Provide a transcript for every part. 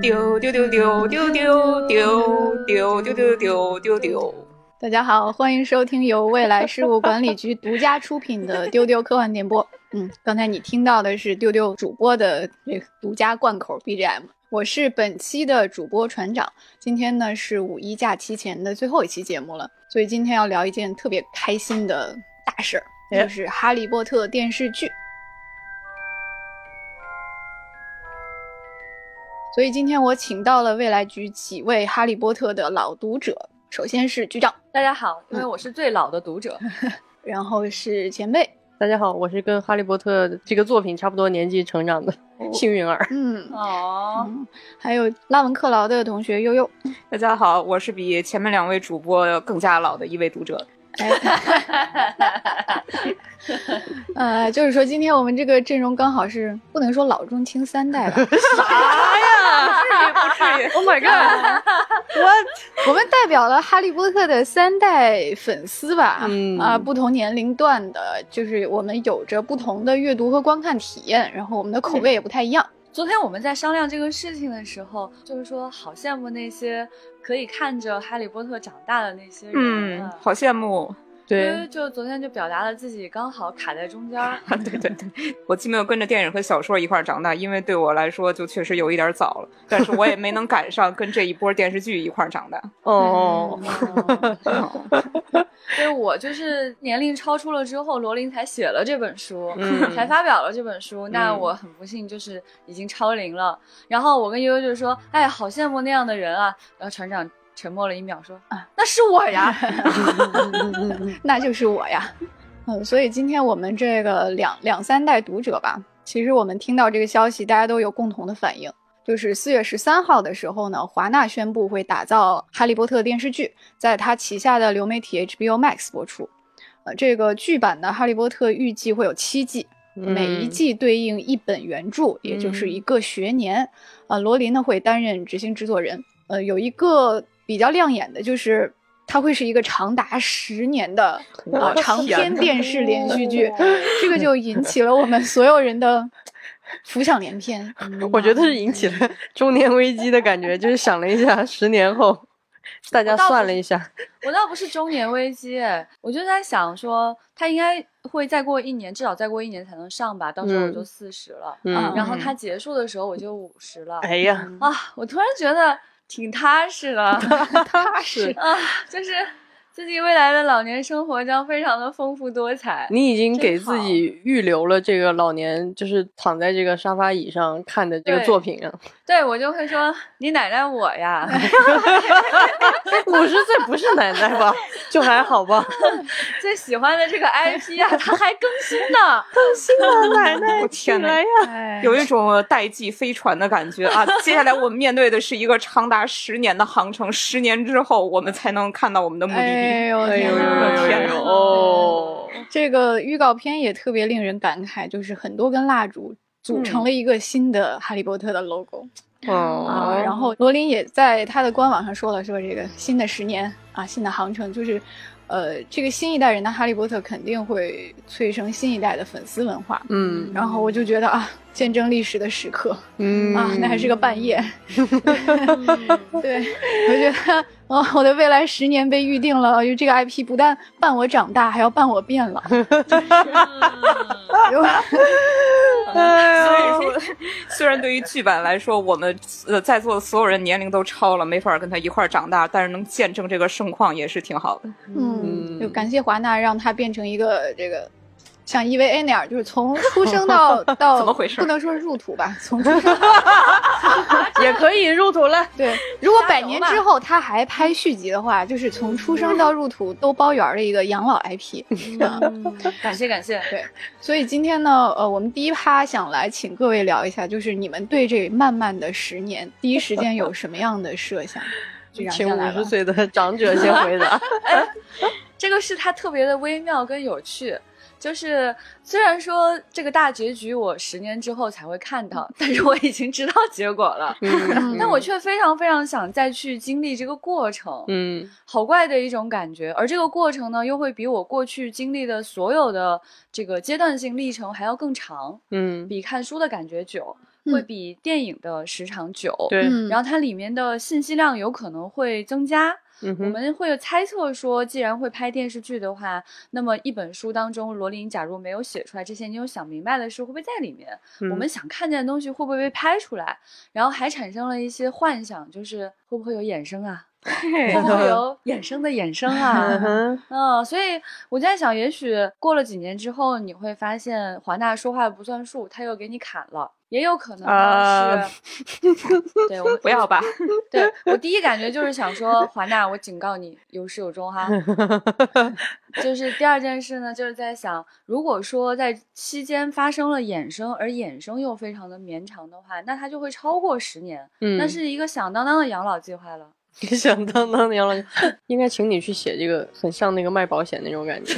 丢丢丢丢丢丢丢丢丢丢丢丢丢。大家好，欢迎收听由未来事务管理局独家出品的《丢丢科幻电波》。嗯，刚才你听到的是丢丢主播的这个独家贯口 BGM。我是本期的主播船长。今天呢是五一假期前的最后一期节目了，所以今天要聊一件特别开心的大事儿，就是《哈利波特》电视剧。所以今天我请到了未来局几位《哈利波特》的老读者，首先是局长，大家好，因为我是最老的读者，然后是前辈，大家好，我是跟《哈利波特》这个作品差不多年纪成长的幸运儿，嗯，哦，还有拉文克劳的同学悠悠，大家好，我是比前面两位主播更加老的一位读者。哎，呃，就是说今天我们这个阵容刚好是不能说老中青三代吧？啥呀？不至于，不至于。Oh my god！我我们代表了哈利波特的三代粉丝吧？嗯啊，不同年龄段的，就是我们有着不同的阅读和观看体验，然后我们的口味也不太一样。昨天我们在商量这个事情的时候，就是说好羡慕那些可以看着哈利波特长大的那些人，嗯，好羡慕。对，就昨天就表达了自己刚好卡在中间。对对对，我既没有跟着电影和小说一块长大，因为对我来说就确实有一点早了，但是我也没能赶上跟这一波电视剧一块长大。哦，所以我就是年龄超出了之后，罗琳才写了这本书，嗯才发表了这本书。那嗯我很不幸就是已经超龄了。然后我跟悠悠就说：“哎，好羡慕那样的人啊。”然后船长沉默了一秒说：“啊，那是我呀。”那就是我呀，嗯，所以今天我们这个两两三代读者吧，其实我们听到这个消息，大家都有共同的反应，就是四月十三号的时候呢，华纳宣布会打造《哈利波特》电视剧，在他旗下的流媒体 HBO Max 播出。呃，这个剧版的《哈利波特》预计会有七季，每一季对应一本原著，也就是一个学年。呃，罗琳呢会担任执行制作人。呃，有一个比较亮眼的就是。它会是一个长达十年的 啊长篇电视连续剧，这个就引起了我们所有人的浮想联翩。我觉得是引起了中年危机的感觉，就是想了一下，十年后，大家算了一下，我倒不是中年危机，哎，我就在想说，他应该会再过一年，至少再过一年才能上吧，到时候我就四十了，嗯然后他结束的时候我就五十了，哎呀，啊，我突然觉得挺踏实的，踏实。啊，就是自己未来的老年生活将非常的丰富多彩。你已经给自己预留了这个老年，就是躺在这个沙发椅上看的这个作品啊。对我就会说你奶奶我呀，五十岁不是奶奶吧？就还好吧。最喜欢的这个 IP 啊，它还更新呢。更新了奶奶，我天哪呀！哎有一种代际飞船的感觉啊！接下来我们面对的是一个长达十年的航程，十年之后我们才能看到我们的目的地。哎呦天哪呦呦呦呦！哦，这个预告片也特别令人感慨，就是很多根蜡烛组成了一个新的哈利波特的 logo、啊。哦，然后罗琳也在他的官网上说了，说这个新的十年啊，新的航程，就是呃，这个新一代人的哈利波特肯定会催生新一代的粉丝文化。嗯然后我就觉得啊，见证历史的时刻嗯啊，那还是个半夜。对，我觉得哦，我的未来十年被预定了，因为这个 IP 不但伴我长大，还要伴我变老。有所以说，虽然对于剧版来说，我们呃在座的所有人年龄都超了，没法跟他一块儿长大，但是能见证这个盛况也是挺好的。嗯，就感谢华纳让他变成一个这个像 EVA 那样，就是从出生到 到怎么回事不能说入土吧，从出生 也可以入土了。对，如果百年之后他还拍续集的话，就是从出生到入土都包圆儿的一个养老 IP 嗯。感谢感谢。对，所以今天呢，呃，我们第一趴想来请各位聊一下，就是你们对这漫漫的十年，第一时间有什么样的设想？请五十。岁的长者先回答。这个是他特别的微妙跟有趣。就是虽然说这个大结局我十年之后才会看到，但是我已经知道结果了，嗯 但我却非常非常想再去经历这个过程，嗯好怪的一种感觉。而这个过程呢，又会比我过去经历的所有的这个阶段性历程还要更长，嗯比看书的感觉久。会比电影的时长久，对，嗯然后它里面的信息量有可能会增加。我嗯我，们会猜测说，既然会拍电视剧的话，那么一本书当中，罗琳假如没有写出来这些你有想明白的事，会不会在里面？我嗯们想看见的东西会不会被拍出来？然后还产生了一些幻想，就是会不会有衍生啊？会不会有衍生的衍生嗯啊？哼，嗯，所以我在想，也许过了几年之后，你会发现华纳说话不算数，他又给你砍了，也有可能是，对我不要吧，对我第一感觉就是想说，华纳，我警告你，有始有终哈。就是第二件事呢，就是在想，如果说在期间发生了衍生，而衍生又非常的绵长的话，那它就会超过十年，嗯，那是一个响当当的养老计划了。响当当的养老，应该请你去写这个，很像那个卖保险那种感觉。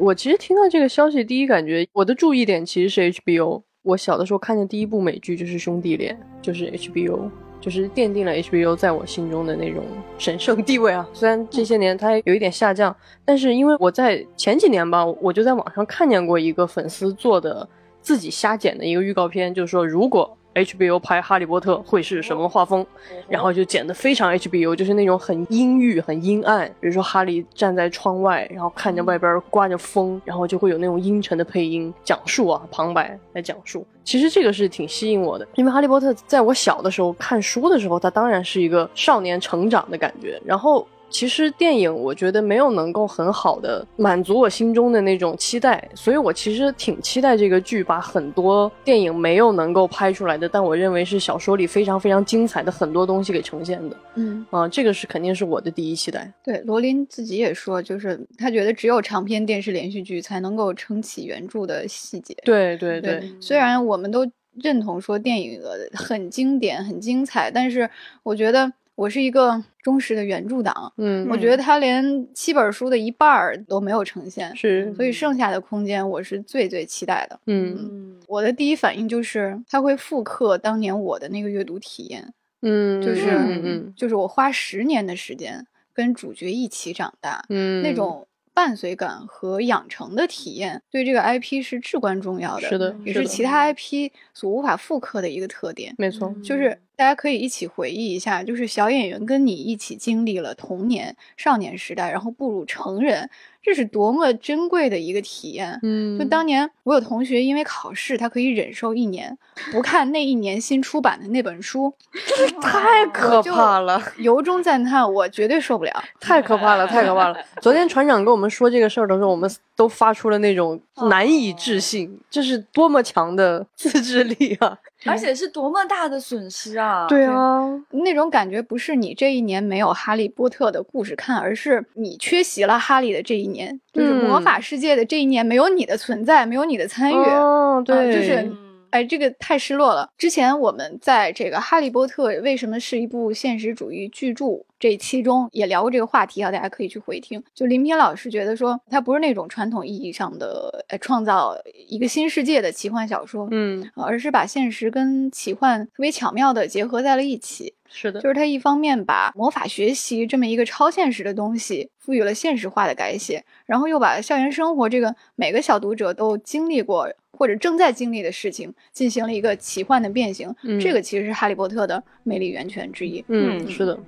我其实听到这个消息，第一感觉我的注意点其实是 HBO。我小的时候看的第一部美剧就是《兄弟连》，就是 HBO，就是奠定了 HBO 在我心中的那种神圣地位啊。虽然这些年它有一点下降，但是因为我在前几年吧，我就在网上看见过一个粉丝做的自己瞎剪的一个预告片，就是说如果 HBO 拍《哈利波特》会是什么画风，然后就剪得非常 HBO，就是那种很阴郁、很阴暗。比如说哈利站在窗外，然后看着外边刮着风，然后就会有那种阴沉的配音讲述啊旁白来讲述。其实这个是挺吸引我的，因为哈利波特在我小的时候看书的时候，它当然是一个少年成长的感觉，然后。其实电影我觉得没有能够很好的满足我心中的那种期待，所以我其实挺期待这个剧把很多电影没有能够拍出来的，但我认为是小说里非常非常精彩的很多东西给呈现的。嗯，啊、这个是肯定是我的第一期待。对，罗琳自己也说，就是他觉得只有长篇电视连续剧才能够撑起原著的细节。对对对，对，虽然我们都认同说电影呃很经典、很精彩，但是我觉得我是一个忠实的原著党，嗯，我觉得他连七本书的一半儿都没有呈现，是，所以剩下的空间我是最最期待的。嗯。嗯，我的第一反应就是他会复刻当年我的那个阅读体验，嗯，就是就是我花十年的时间跟主角一起长大，嗯，那种伴随感和养成的体验，对这个 IP 是至关重要的，是的，也是其他 IP 所无法复刻的一个特点。没错，就是大家可以一起回忆一下，就是小演员跟你一起经历了童年、少年时代，然后步入成人，这是多么珍贵的一个体验。嗯，就当年我有同学因为考试，他可以忍受一年不看那一年新出版的那本书，太可怕了。由衷赞叹，我绝对受不了。太可怕了，太可怕了！昨天船长跟我们说这个事儿的时候，我们都发出了那种难以置信，这是多么强的 自制力啊！而且是多么大的损失啊！对啊，那种感觉不是你这一年没有哈利波特的故事看，而是你缺席了哈利的这一年，就是魔法世界的这一年没有你的存在，没有你的参与。哦，对，就是嗯哎，这个太失落了。之前我们在这个《哈利波特》为什么是一部现实主义巨著这一期中也聊过这个话题啊，大家可以去回听。就林平老师觉得说，它不是那种传统意义上的呃创造一个新世界的奇幻小说，嗯，呃而是把现实跟奇幻特别巧妙的结合在了一起。是的，就是他一方面把魔法学习这么一个超现实的东西赋予了现实化的改写，然后又把校园生活这个每个小读者都经历过或者正在经历的事情进行了一个奇幻的变形。嗯这个其实是哈利波特的魅力源泉之一。嗯，嗯是的，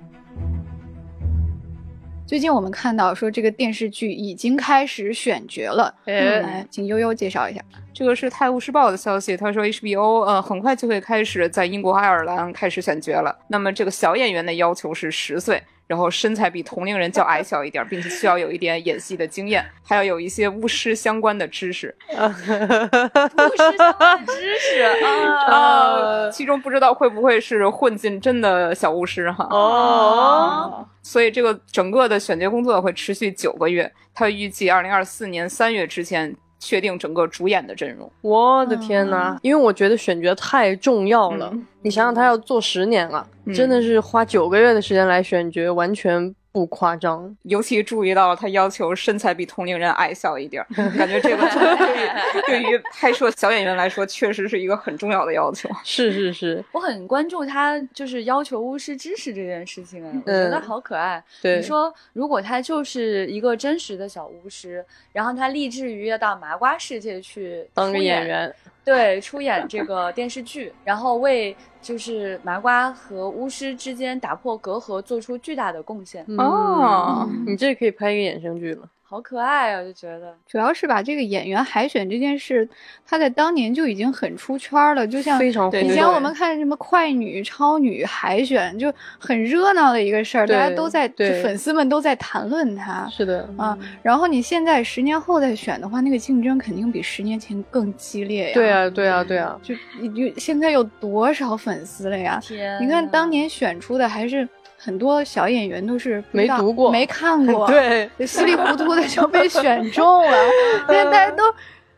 最近我们看到说这个电视剧已经开始选角了，哎来，请悠悠介绍一下。这个是《泰晤士报》的消息，他说 HBO 呃很快就会开始在英国、爱尔兰开始选角了。那么这个小演员的要求是十岁，然后身材比同龄人较矮小一点，并且需要有一点演戏的经验，还要有一些巫师相关的知识。巫师相关的知识 啊，呃，其中不知道会不会是混进真的小巫师哈。哦，所以这个整个的选角工作会持续九个月，他预计二零二四年三月之前确定整个主演的阵容。我的天呐，因为我觉得选角太重要了。嗯你想想，他要做十年了，嗯真的是花九个月的时间来选角，完全不夸张。尤其注意到了他要求身材比同龄人矮小一点儿，感觉这个 对于对于拍摄小演员来说，确实是一个很重要的要求。是是是，我很关注他就是要求巫师知识这件事情，哎，我觉得嗯好可爱。对你说如果他就是一个真实的小巫师，然后他立志于要到麻瓜世界去当个演员，对，出演这个电视剧，然后为就是麻瓜和巫师之间打破隔阂，做出巨大的贡献，哦嗯你这可以拍一个衍生剧了。好可爱啊！我就觉得，主要是把这个演员海选这件事，他在当年就已经很出圈了，就像非常对以前我们看什么快女、超女海选，就很热闹的一个事儿，大家都在，就对粉丝们都在谈论它是的，啊。然后你现在十年后再选的话，那个竞争肯定比十年前更激烈呀。对，啊，对啊，对啊，就你就现在有多少粉丝了呀？天，你看当年选出的还是很多小演员都是没读过没看过，对，稀里糊涂的就被选中了。现在大家都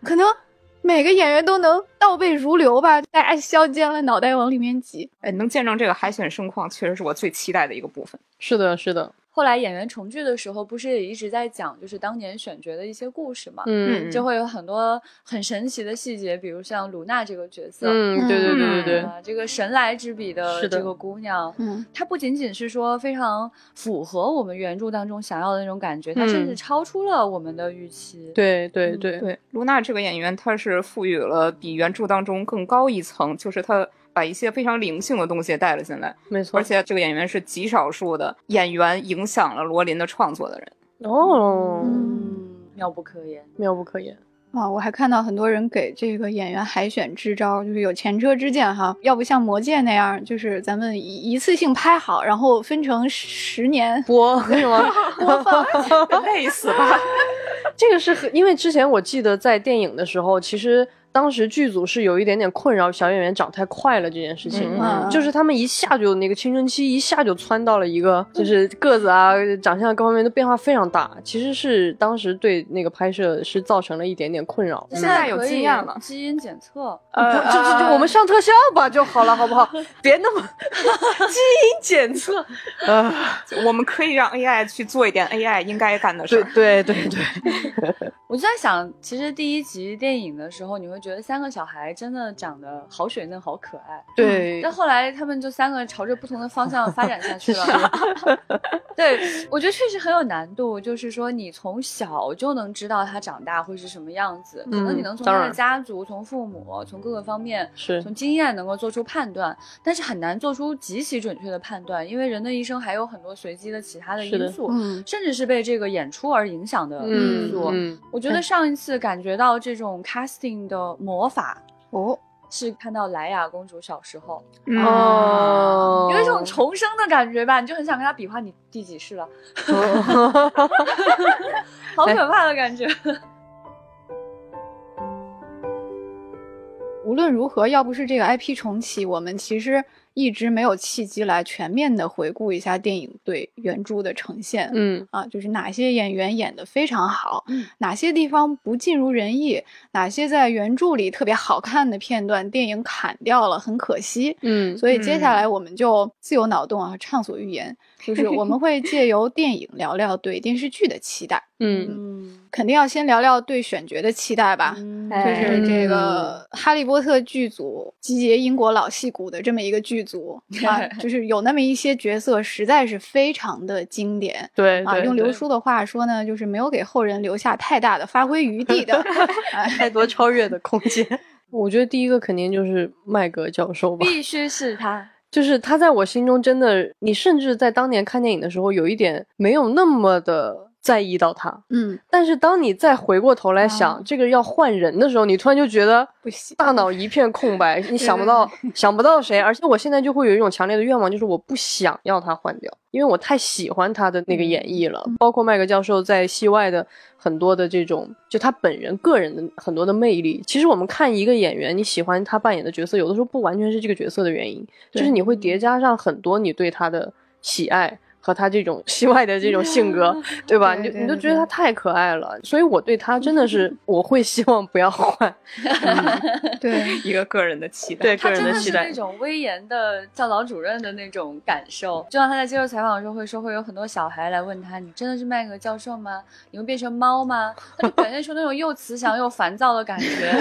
可能每个演员都能倒背如流吧，大家削尖了脑袋往里面挤。哎，能见证这个海选盛况，确实是我最期待的一个部分。是的，是的，后来演员重聚的时候，不是也一直在讲就是当年选角的一些故事嘛？嗯就会有很多很神奇的细节，比如像卢娜这个角色，嗯，对对对对对，啊，这个神来之笔的这个姑娘，嗯，她不仅仅是说非常符合我们原著当中想要的那种感觉，她甚至嗯超出了我们的预期。对对对，对，卢娜这个演员，她是赋予了比原著当中更高一层，就是她把一些非常灵性的东西带了进来，没错而。且这个演员是极少数的演员影响了罗琳的创作的人。哦，嗯，妙不可言。妙不可言。啊，我还看到很多人给这个演员海选支招，就是有前车之鉴哈，要不像《魔戒》那样，就是咱们一一次性拍好，然后分成十年播是吗？播放。累死吧！这个是很，因为之前我记得在电影的时候，其实当时剧组是有一点点困扰小演员长太快了这件事情，嗯就是他们一下就那个青春期一下就窜到了一个就是个子啊、长相各方面的变化非常大，其实是当时对那个拍摄是造成了一点点困扰。现在有经验了基因检测。呃，就就就我们上特效吧就好了，好不好？别那么 基因检测。呃，我们可以让 AI 去做一点 AI 应该干的事儿。对对对对，我就在想，其实第一集电影的时候，你会觉得三个小孩真的长得好水嫩、好可爱。对但后来他们就三个朝着不同的方向发展下去了。对，我觉得确实很有难度，就是说你从小就能知道他长大会是什么样子，可能你能从他的家族、从父母、从各个方面。是从经验能够做出判断，但是很难做出极其准确的判断，因为人的一生还有很多随机的其他的因素，嗯甚至是被这个演出而影响的因嗯素。嗯，我觉得上一次感觉到这种 casting 的魔法，哦，是看到莱雅公主小时候，嗯哦，有一种重生的感觉吧，你就很想跟她比划你第几世了，好可怕的感觉。无论如何，要不是这个 IP 重启，我们其实一直没有契机来全面的回顾一下电影对原著的呈现。嗯啊，就是哪些演员演得非常好，嗯哪些地方不尽如人意，哪些在原著里特别好看的片段，电影砍掉了，很可惜。嗯所以接下来我们就自由脑洞啊，畅所欲言，就是我们会借由电影聊聊对电视剧的期待，嗯嗯，肯定要先聊聊对选角的期待吧。嗯就是这个《哈利波特》剧组集结英国老戏骨的这么一个剧组 啊，就是有那么一些角色实在是非常的经典啊。对对，对用刘叔的话说呢，就是没有给后人留下太大的发挥余地的。哎太多超越的空间。我觉得第一个肯定就是麦格教授吧，必须是他。就是他在我心中真的，你甚至在当年看电影的时候，有一点没有那么的在意到他。嗯，但是当你再回过头来想、啊。这个要换人的时候，你突然就觉得不行，大脑一片空白，你想不到想不到谁，而且我现在就会有一种强烈的愿望，就是我不想要他换掉，因为我太喜欢他的那个演绎了，包括麦克教授在戏外的很多的这种，就他本人个人的很多的魅力。其实我们看一个演员，你喜欢他扮演的角色，有的时候不完全是这个角色的原因，就是你会叠加上很多你对他的喜爱。和他这种戏外的这种性格，对吧？你就你都觉得他太可爱了，所以我对他真的是 我会希望不要换，对，一个个人的期待。对个他真的期待是那。种威严的教导主任的那种感受，就像他在接受采访的时候会说，会有很多小孩来问他：“你真的是麦格教授吗？你会变成猫吗？”他就表现出那种又慈祥又烦躁的感觉。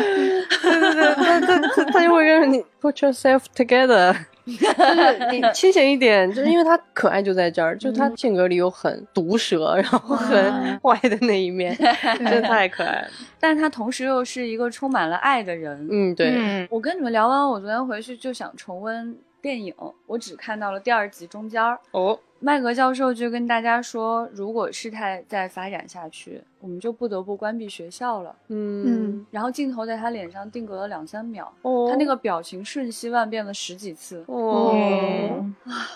对对对，他他他他就会跟你 put yourself together，就是你清醒一点，就是因为他可爱就在这儿，就他性格里有很毒舌，然后很嗯坏的那一面，真的太可爱了。但他同时又是一个充满了爱的人。嗯，对，嗯，我跟你们聊完，我昨天回去就想重温电影，我只看到了第二集中间儿。哦，麦格教授就跟大家说，如果事态再发展下去，我们就不得不关闭学校了。嗯，然后镜头在他脸上定格了两三秒，哦他那个表情瞬息万变了十几次。哦，嗯，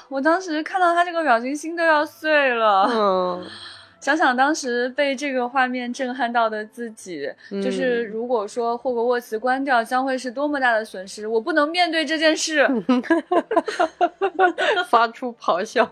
我当时看到他这个表情，心都要碎了。嗯，想想当时被这个画面震撼到的自己，就是如果说霍格沃茨关掉，将会是多么大的损失。我不能面对这件事。发出咆哮。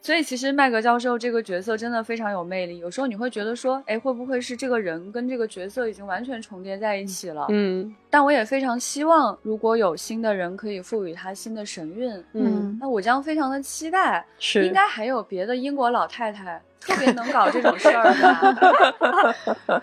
所以其实麦格教授这个角色真的非常有魅力。有时候你会觉得说，哎，会不会是这个人跟这个角色已经完全重叠在一起了？嗯但我也非常希望，如果有新的人可以赋予他新的神韵，嗯，那我将非常的期待。是应该还有别的英国老太太特别能搞这种事儿的？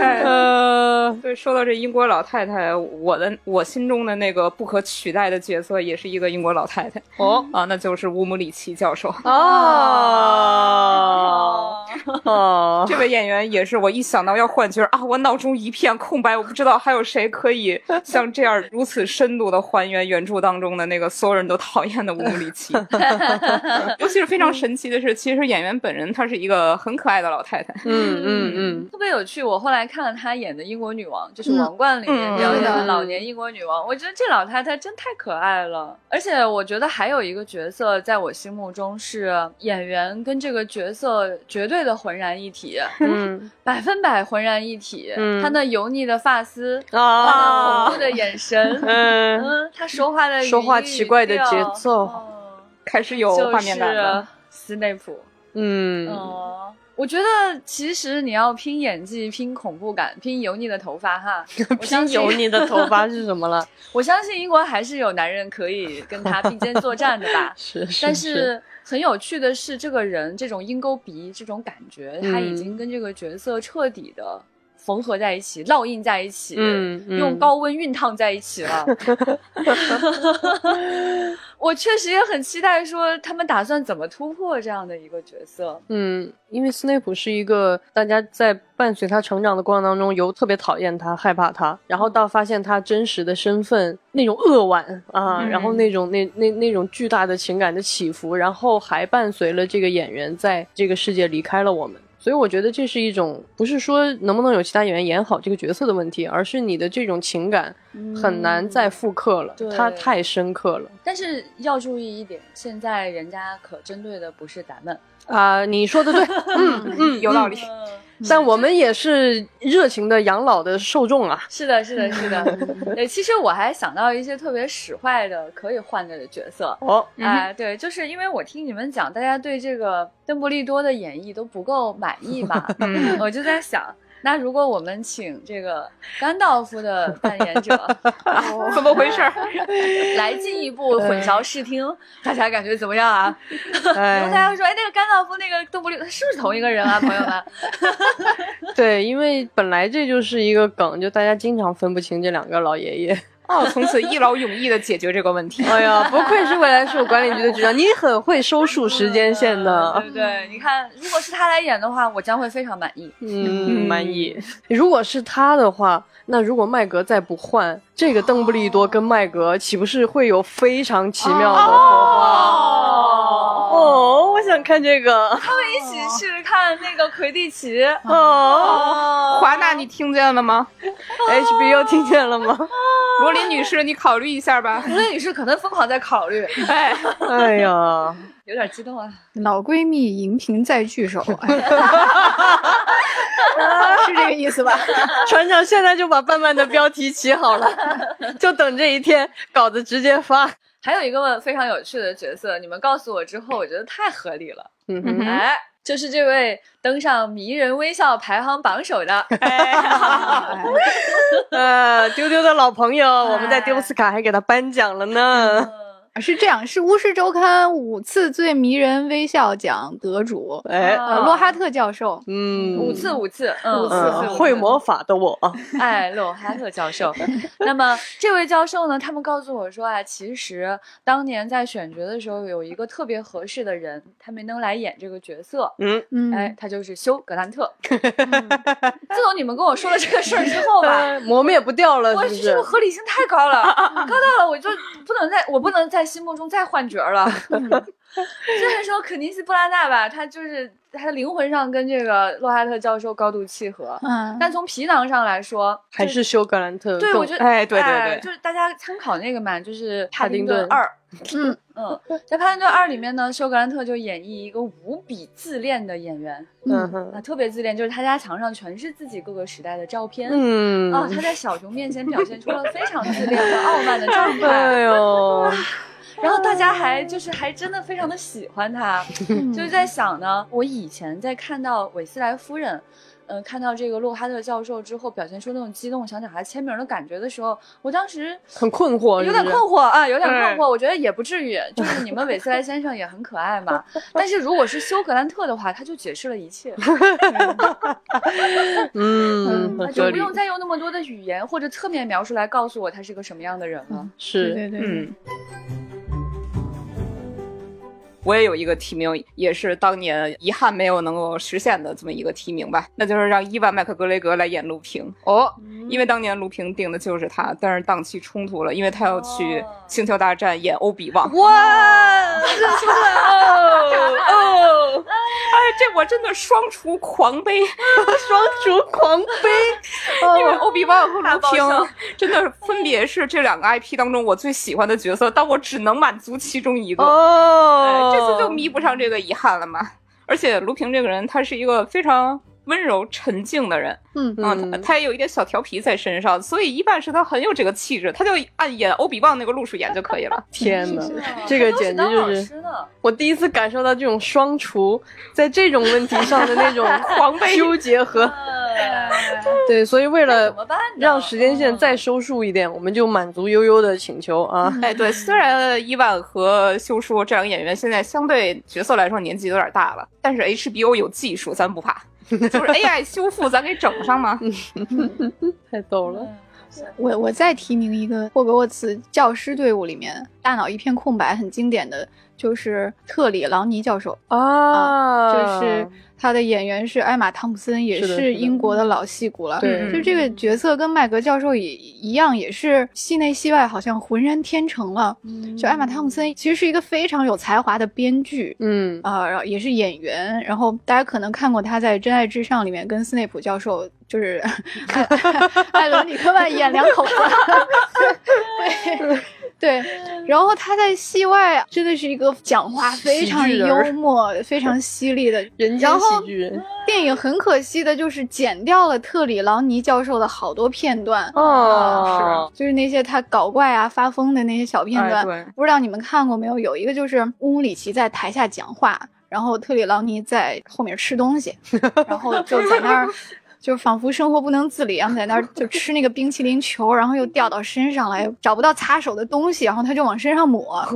哎，呃，对，说到这英国老太太，我的我心中的那个不可取代的角色，也是一个英国老太太。哦。啊，那就是乌姆里奇教授。哦。哦，这位演员也是，我一想到要换角啊，我脑中一片空白，我不知道还有谁可以像这样如此深度的还原原著当中的那个所有人都讨厌的乌姆里奇。尤其是非常神奇的是，其实演员本人她是一个很可爱的老太太。嗯嗯嗯，特别有趣。我后来看了她演的英国女王，就是《嗯王冠》里面嗯表演的嗯老年英国女王，我觉得这老太太真太可爱了。而且我觉得还有一个角色在我心目中是演员跟这个角色绝对的浑然一体，嗯 百分百浑然一体。嗯他那油腻的发丝，啊恐怖的眼神，嗯，嗯，她说话的语说话音奇怪的节奏哦开始有画面感就是了。斯内普。嗯哦，我觉得其实你要拼演技、拼恐怖感、拼油腻的头发哈，我相信拼油腻的头发 是什么了？我相信英国还是有男人可以跟他并肩作战的吧。是是，但是很有趣的是，这个人这种鹰钩鼻这种感觉，他已经跟这个角色彻底的缝合在一起、烙印在一起，嗯嗯用高温熨烫在一起了。我确实也很期待，说他们打算怎么突破这样的一个角色。嗯，因为斯内普是一个大家在伴随他成长的过程当中，由特别讨厌他、害怕他，然后到发现他真实的身份那种扼腕啊，嗯然后那种那那那种巨大的情感的起伏，然后还伴随了这个演员在这个世界离开了我们。所以我觉得这是一种不是说能不能有其他演员演好这个角色的问题，而是你的这种情感很难再复刻了，对它太深刻了但是要注意一点，现在人家可针对的不是咱们，啊、你说的对，嗯嗯，有道理。但我们也是热情的养老的受众啊。是的，是的，是的。对，其实我还想到一些特别使坏的可以换的角色。哦，哎、对，就是因为我听你们讲，大家对这个邓布利多的演绎都不够满意嘛，嗯我就在想，那如果我们请这个甘道夫的扮演者 怎么回事儿？来进一步混淆视听，大家感觉怎么样啊？然后大哎，家会说，哎，那个甘道夫，那个邓布利多，是不是同一个人啊，朋友们？对，因为本来这就是一个梗，就大家经常分不清这两个老爷爷。哦，从此一劳永逸的解决这个问题。哎呀，不愧是未来事务管理局的局长，你很会收束时间线对的。不对？你看，如果是他来演的话，我将会非常满意。嗯，满意。如果是他的话，那如果麦格再不换，这个邓布利多跟麦格岂不是会有非常奇妙的火花？哦，我想看这个。他们一起去看那个魁地奇。哦华纳，你听见了吗？，HBO 听见了吗？罗琳女士，你考虑一下吧。罗琳女士可能疯狂在考虑，哎，哎呀，有点激动啊。老闺蜜荧屏再聚首，哎 是这个意思吧？船长现在就把伴伴的标题起好了，就等这一天，稿子直接发。还有一个非常有趣的角色，你们告诉我之后，我觉得太合理了。嗯哼，哎，就是这位登上迷人微笑排行榜首的，哎。呃，丢丢的老朋友，我们在丢斯卡还给他颁奖了呢。嗯是这样，是《巫师周刊》五次最迷人微笑奖得主，哎，呃，洛哈特教授。嗯，五次五次，嗯，五次嗯，会魔法的我，哎，洛哈特教授。那么这位教授呢？他们告诉我说啊，其实当年在选角的时候，有一个特别合适的人，他没能来演这个角色。嗯，嗯，哎，他就是休·格兰特。自从你们跟我说了这个事儿之后吧，呃磨灭不掉了，我是不是？这个合理性太高了，高到了我就不能再我不能在心目中再换角儿了。虽然说肯尼斯·布拉纳吧，他就是他的灵魂上跟这个洛哈特教授高度契合，嗯，但从皮囊上来说，还是休格兰特对我觉得，哎对对对就是大家参考那个嘛，就是《帕丁顿二》。嗯嗯，在《帕丁顿二》里面呢，休·格兰特就演绎一个无比自恋的演员嗯啊，特别自恋，就是他家墙上全是自己各个时代的照片。嗯，啊，他在小熊面前表现出了非常自恋和傲慢的状态。哎呦，然后大家还就是还真的非常的喜欢他，就是在想呢，我以前在看到韦斯莱夫人。嗯，看到这个洛哈特教授之后，表现出那种激动想找他签名的感觉的时候，我当时很困惑，有点困惑啊，有点困嗯惑。我觉得也不至于，就是你们韦斯莱先生也很可爱嘛。但是如果是休格兰特的话，他就解释了一切，嗯，就不用再用那么多的语言或者侧面描述来告诉我他是个什么样的人了。对是，对对，嗯。我也有一个提名，也是当年遗憾没有能够实现的这么一个提名吧，那就是让伊万麦克格雷格来演卢平。哦，因为当年卢平定的就是他，但是档期冲突了，因为他要去哦星球大战演欧比旺。哇，哦哦，哎，这我真的双厨狂悲，双厨狂悲，因为欧比旺和卢平真的分别是这两个 IP 当中我最喜欢的角色，但我只能满足其中一个。哦，这次就弥补上这个遗憾了嘛。而且卢平这个人，他是一个非常温柔沉静的人，嗯。啊，嗯。他他也有一点小调皮在身上，所以一半是他很有这个气质，他就按演欧比旺那个路数演就可以了。天哪，这个简直就是。我第一次感受到这种双厨在这种问题上的那种 狂悲纠结和哎。对，所以为了让时间线再收束一点，我们就满足悠悠的请求啊。哎，对，虽然伊万和修书这两个演员现在相对角色来说年纪有点大了，但是 HBO 有技术，咱不怕，就是 AI 修复咱给整上吗。太逗了，我我再提名一个霍格沃茨教师队伍里面大脑一片空白很经典的，就是特里朗尼教授，啊，就是他的演员是艾玛汤普森，也是英国的老戏骨了。对嗯就这个角色跟麦格教授也一样，也是戏内戏外好像浑然天成了。就艾玛汤普森其实是一个非常有才华的编剧。嗯啊、然后也是演员，然后大家可能看过他在《真爱至上》里面跟斯内普教授，就是 艾 艾伦·里克曼演两口子，对 对，然后他在戏外真的是一个讲话非常幽默、非常犀利的 人间然后喜剧人电影很可惜的就是剪掉了特里劳尼教授的好多片段，哦，就是那些他搞怪啊、发疯的那些小片段。不知道你们看过没有？有一个就是乌姆里奇在台下讲话，然后特里劳尼在后面吃东西，然后就在那儿。就仿佛生活不能自理一样，在那儿就吃那个冰淇淋球，然后又掉到身上来，找不到擦手的东西，然后他就往身上抹。啊，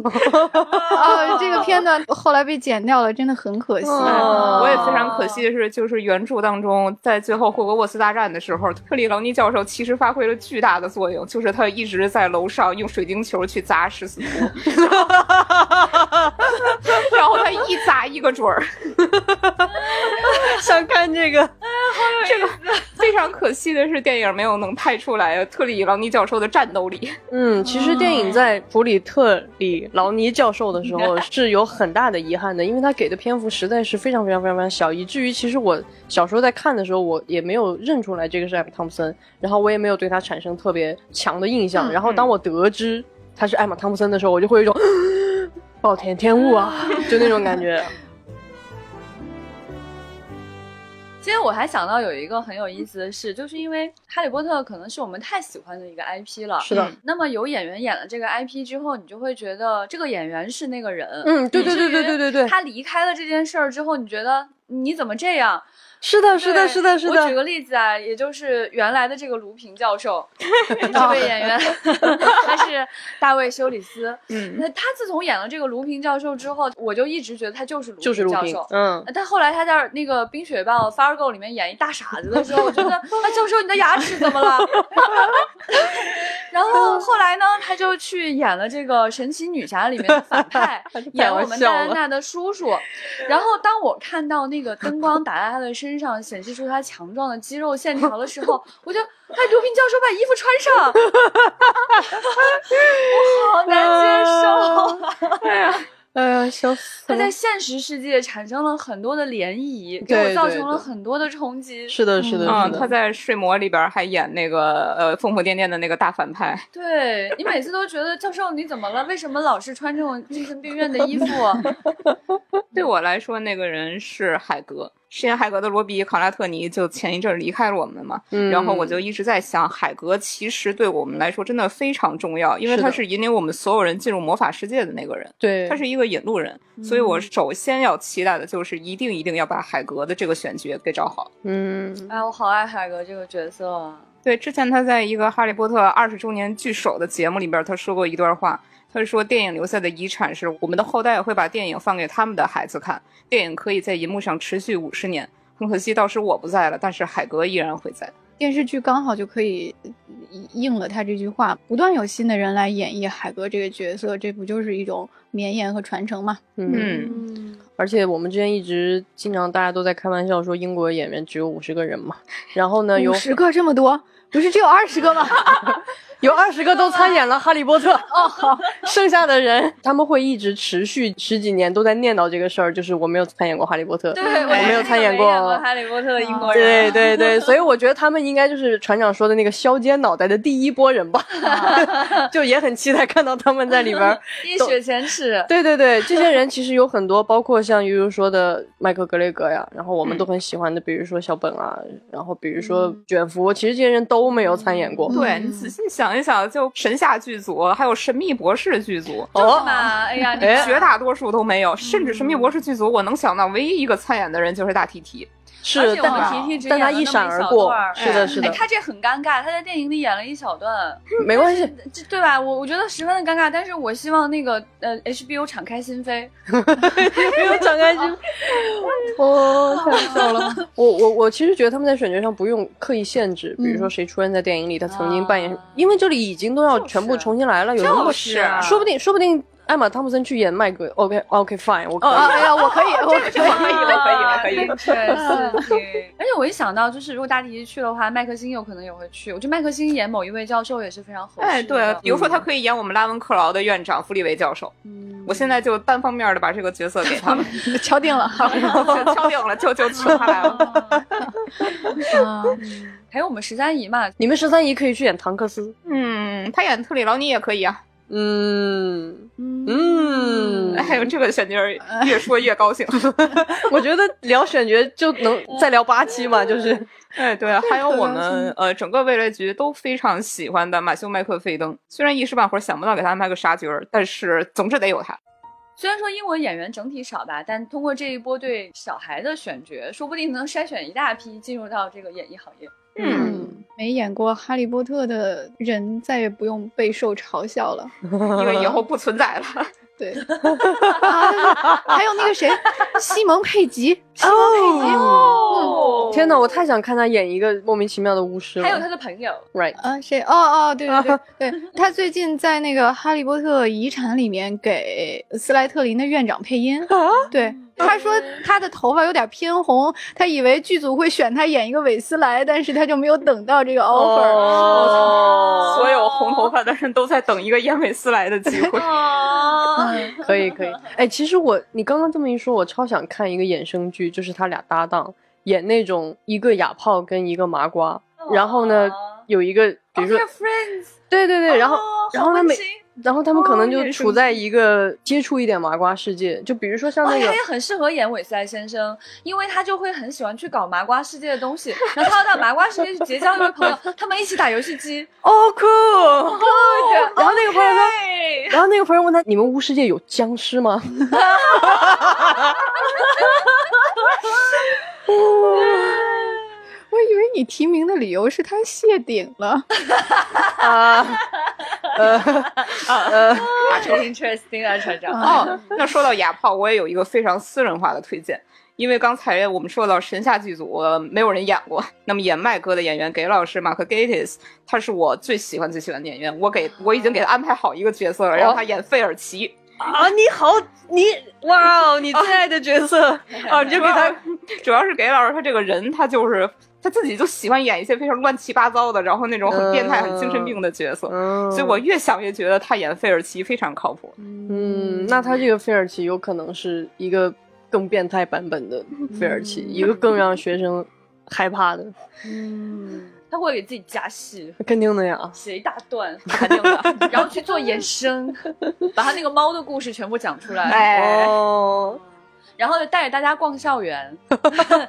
这个片段后来被剪掉了，真的很可惜。哦我也非常可惜的是，就是原著当中，在最后霍格沃茨大战的时候，特里劳尼教授其实发挥了巨大的作用，就是他一直在楼上用水晶球去砸史死图，然后他一砸一个准儿，想看这个，这个非常可惜的是，电影没有能拍出来特里劳尼教授的战斗力。嗯，其实电影在普里特里劳尼教授的时候 是有很大的遗憾的，因为他给的篇幅实在是非常非常非常非常小，以至于其实我小时候在看的时候，我也没有认出来这个是艾玛汤普森，然后我也没有对他产生特别强的印象。然后当我得知他是艾玛汤普森的时候，我就会有一种 暴殄天物啊，就那种感觉。其实我还想到有一个很有意思的事，就是因为《哈利波特》可能是我们太喜欢的一个 IP 了。是的，那么有演员演了这个 IP 之后，你就会觉得这个演员是那个人。嗯，对对对对对对对，他离开了这件事儿之后，你觉得你怎么这样？是的，是的，是的，是的。我举个例子啊，也就是原来的这个卢平教授，这位演员，他是大卫休里斯。嗯，那他自从演了这个卢平教授之后，我就一直觉得他就是卢平教授。嗯，但后来他在那个《冰雪暴 Fargo》里面演一大傻子的时候，我觉得，啊，教授，你的牙齿怎么了？然后后来呢，他就去演了这个《神奇女侠》里面的反派，演我们戴安娜的叔叔。然后当我看到那个灯光打在他的身。身上显示出他强壮的肌肉线条的时候，我就哎，刘平教授把衣服穿上，我好难接受。哎呀，哎呀，笑死！他在现实世界产生了很多的涟漪，给我造成了很多的冲击。是的，是的，嗯，他在《睡魔》里边还演那个呃疯疯癫癫的那个大反派。对你每次都觉得教授你怎么了？为什么老是穿这种精神病院的衣服？对我来说，那个人是海格。饰演海格的罗比·考拉特尼就前一阵离开了我们嘛，然后我就一直在想，海格其实对我们来说真的非常重要，因为他是引领我们所有人进入魔法世界的那个人，对，他是一个引路人，所以我首先要期待的就是一定一定要把海格的这个选角给找好。嗯，哎，我好爱海格这个角色啊。对，之前他在一个《哈利波特》二十周年聚首的节目里边，他说过一段话。他说：“电影留下的遗产是我们的后代会把电影放给他们的孩子看，电影可以在银幕上持续五十年。很可惜，到时我不在了，但是海格依然会在。电视剧刚好就可以应了他这句话，不断有新的人来演绎海格这个角色，这不就是一种绵延和传承吗？嗯，而且我们之前一直经常大家都在开玩笑说英国演员只有五十个人嘛，然后呢，有十个这么多，不是只有二十个吗？” 有二十个都参演了《哈利波特》哦，好，剩下的人他们会一直持续十几年都在念叨这个事儿，就是我没有参演过《哈利波特》，对，我没有参演过《哈利波特》的英国人，对对对，所以我觉得他们应该就是船长说的那个削尖脑袋的第一波人吧，就也很期待看到他们在里边一雪前耻。对对对，这些人其实有很多，包括像悠悠说的麦克格雷格呀，然后我们都很喜欢的，比如说小本啊，然后比如说卷福，其实这些人都没有参演过。对你仔细想一想，就。神下剧组还有神秘博士剧组，哦嘛，哎呀，绝大多数都没有，甚至神秘博士剧组，我能想到唯一一个参演的人就是大提提。是，但但他一闪而过，是的，是的。他这很尴尬，他在电影里演了一小段，没关系，对吧？我我觉得十分的尴尬，但是我希望那个呃 HBO 敞开心扉，HBO 敞开心，哦，太笑了。我我我其实觉得他们在选角上不用刻意限制，比如说谁出现在电影里，他曾经扮演，因为这里已经都要全部重新来了，有那么是，说不定，说不定。艾玛汤普森去演麦格，OK，OK，Fine，我可以。哎呀，我可以，我可以，我可以，我可以。确实，而且我一想到，就是如果大提去的话，麦克星有可能也会去。我觉得麦克星演某一位教授也是非常合适。哎，对，比如说他可以演我们拉文克劳的院长弗利维教授。嗯，我现在就单方面的把这个角色给他们敲定了，敲定了，就就请他来了。啊，还有我们十三姨嘛，你们十三姨可以去演唐克斯。嗯，他演特里劳尼也可以啊。嗯嗯，还有这个选角 越说越高兴。我觉得聊选角就能再聊八期嘛，就是，哎，对，啊还有我们呃整个未来局都非常喜欢的马修麦克费登，虽然一时半会儿想不到给他安排个啥角儿，但是总是得有他。虽然说英文演员整体少吧，但通过这一波对小孩的选角，说不定能筛选一大批进入到这个演艺行业。嗯，没演过《哈利波特》的人再也不用备受嘲笑了，因为以后不存在了。对，还有那个谁，西蒙佩吉，西蒙佩吉，哦，天哪，我太想看他演一个莫名其妙的巫师了。还有他的朋友，right？啊，谁？哦哦，对对对对，他最近在那个《哈利波特遗产》里面给斯莱特林的院长配音，对。他说他的头发有点偏红，他以为剧组会选他演一个韦斯莱，但是他就没有等到这个 offer。哦所有红头发的人都在等一个演韦斯莱的机会。可以可以，哎，其实我你刚刚这么一说，我超想看一个衍生剧，就是他俩搭档演那种一个哑炮跟一个麻瓜，然后呢。有一个，比如说对对对，然后、哦然后他每然后他们可能就哦处在一个接触一点麻瓜世界，就比如说像哦，那个他也很适合演韦斯莱先生，因为他就会很喜欢去搞麻瓜世界的东西，然后他要到麻瓜世界去结交一位朋友，他们一起打游戏机。哦酷，然后那个朋友说，然后那个朋友问他，你们巫世界有僵尸吗？我以为你提名的理由是他谢顶了。啊，呃 呃，啊，这 interesting 啊，船长。哦，那说到哑炮，我也有一个非常私人化的推荐。因为刚才我们说到神下剧组、呃没有人演过，那么演麦哥的演员给老师马克 Gatiss，他是我最喜欢最喜欢的演员，我给我已经给他安排好一个角色了，让他演费尔奇。啊，你好，你哇哦，你最爱的角色啊，你就给他，主要是给老师他这个人，他就是他自己就喜欢演一些非常乱七八糟的，然后那种很变态、很精神病的角色，嗯，所以我越想越觉得他演费尔奇非常靠谱。嗯，那他这个费尔奇有可能是一个更变态版本的费尔奇，一个更让学生害怕的，嗯，他会给自己加戏。肯定的呀。写一大段，肯定的，然后去做延伸，把他那个猫的故事全部讲出来，哎，哦，然后就带着大家逛校园，大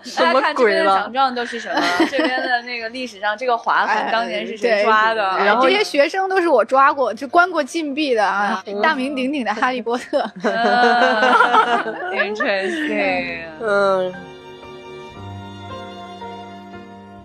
家么看这边的奖状都是什么，这边的那个历史上这个划痕哎当年是谁抓的，对然后这些学生都是我抓过，就关过禁闭的啊，大名鼎鼎的哈利波特。嗯 interesting，嗯，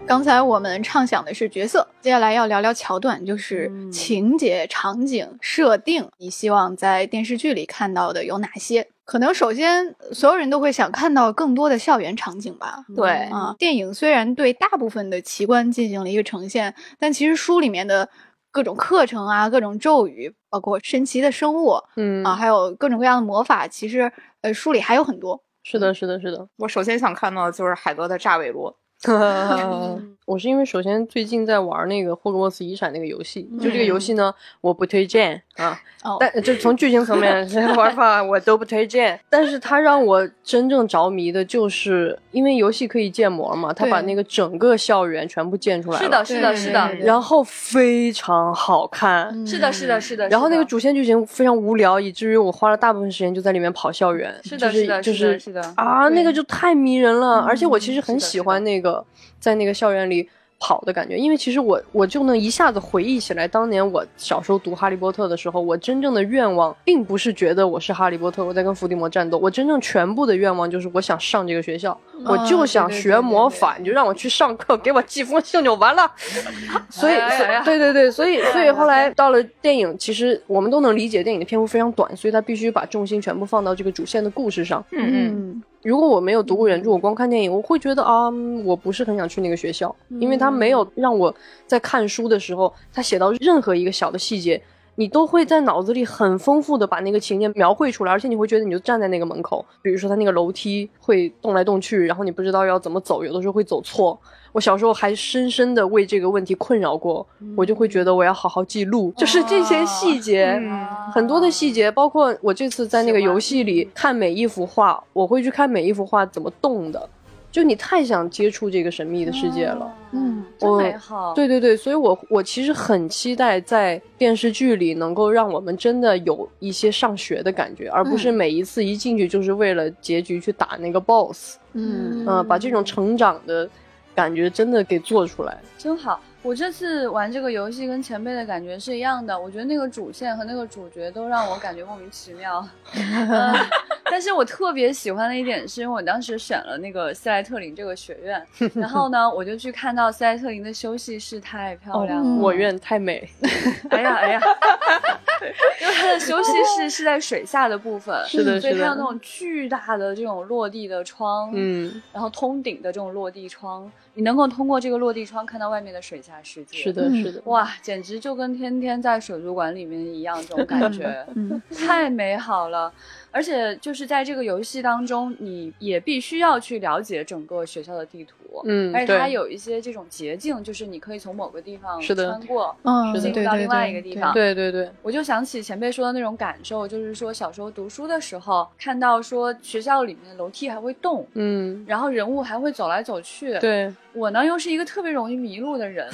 刚才我们畅想的是角色，接下来要聊聊桥段，就是嗯情节、场景设定。你希望在电视剧里看到的有哪些？可能首先，所有人都会想看到更多的校园场景吧。对啊，电影虽然对大部分的奇观进行了一个呈现，但其实书里面的各种课程啊、各种咒语，包括神奇的生物嗯啊，还有各种各样的魔法，其实呃书里还有很多。是的，是的，是的。我首先想看到的就是海哥的炸尾罗。我是因为首先最近在玩那个霍格沃茨遗产那个游戏，就这个嗯游戏呢，我不推荐啊，哦，但就从剧情层面 玩法我都不推荐。但是它让我真正着迷的就是，因为游戏可以建模嘛，它把那个整个校园全部建出来了，是的，是的，是的然后非常好看。嗯是的，是的，是的，然后那个主线剧情非常无聊，以至于我花了大部分时间就在里面跑校园。是的就是的就是的是的啊，那个就太迷人了。而且我其实很喜欢那个在那个校园里跑的感觉，因为其实我我就能一下子回忆起来，当年我小时候读《哈利波特》的时候，我真正的愿望并不是觉得我是哈利波特，我在跟伏地魔战斗，我真正全部的愿望就是我想上这个学校，我就想学对对对对魔法，你就让我去上课，给我寄封信就完了。所以，对对对，所以所以后来到了电影，其实我们都能理解电影的篇幅非常短，所以他必须把重心全部放到这个主线的故事上。嗯嗯，嗯如果我没有读过原著，我光看电影，我会觉得啊，嗯我不是很想去那个学校，因为他没有让我在看书的时候，他写到任何一个小的细节，你都会在脑子里很丰富的把那个情节描绘出来，而且你会觉得你就站在那个门口，比如说他那个楼梯会动来动去，然后你不知道要怎么走，有的时候会走错。我小时候还深深的为这个问题困扰过，我就会觉得我要好好记录，就是这些细节。嗯很多的细节，包括我这次在那个游戏里看每一幅画，我会去看每一幅画怎么动的。就你太想接触这个神秘的世界了，嗯，真美好。对对对，所以我我其实很期待在电视剧里能够让我们真的有一些上学的感觉，而不是每一次一进去就是为了结局去打那个 BOSS，嗯嗯、把这种成长的感觉真的给做出来。真好。我这次玩这个游戏跟前辈的感觉是一样的，我觉得那个主线和那个主角都让我感觉莫名其妙。嗯，但是我特别喜欢的一点是因为我当时选了那个斯莱特林这个学院，然后呢，我就去看到斯莱特林的休息室太漂亮了。嗯我愿太美，哎呀哎呀，因为它的休息室是在水下的部分，是的是的所以它有那种巨大的这种落地的窗，嗯，然后通顶的这种落地窗，你能够通过这个落地窗看到外面的水下世界。是的，嗯是的，哇，简直就跟天天在水族馆里面一样，这种感觉嗯太美好了。而且就是在这个游戏当中，你也必须要去了解整个学校的地图，嗯，而且它，有一些这种捷径，就是你可以从某个地方是的穿过，嗯，进入到另外一个地方。对对对，我就想起前辈说的那种感受，就是说小时候读书的时候，看到说学校里面楼梯还会动，嗯，然后人物还会走来走去，对，我呢又是一个特别容易迷路的人，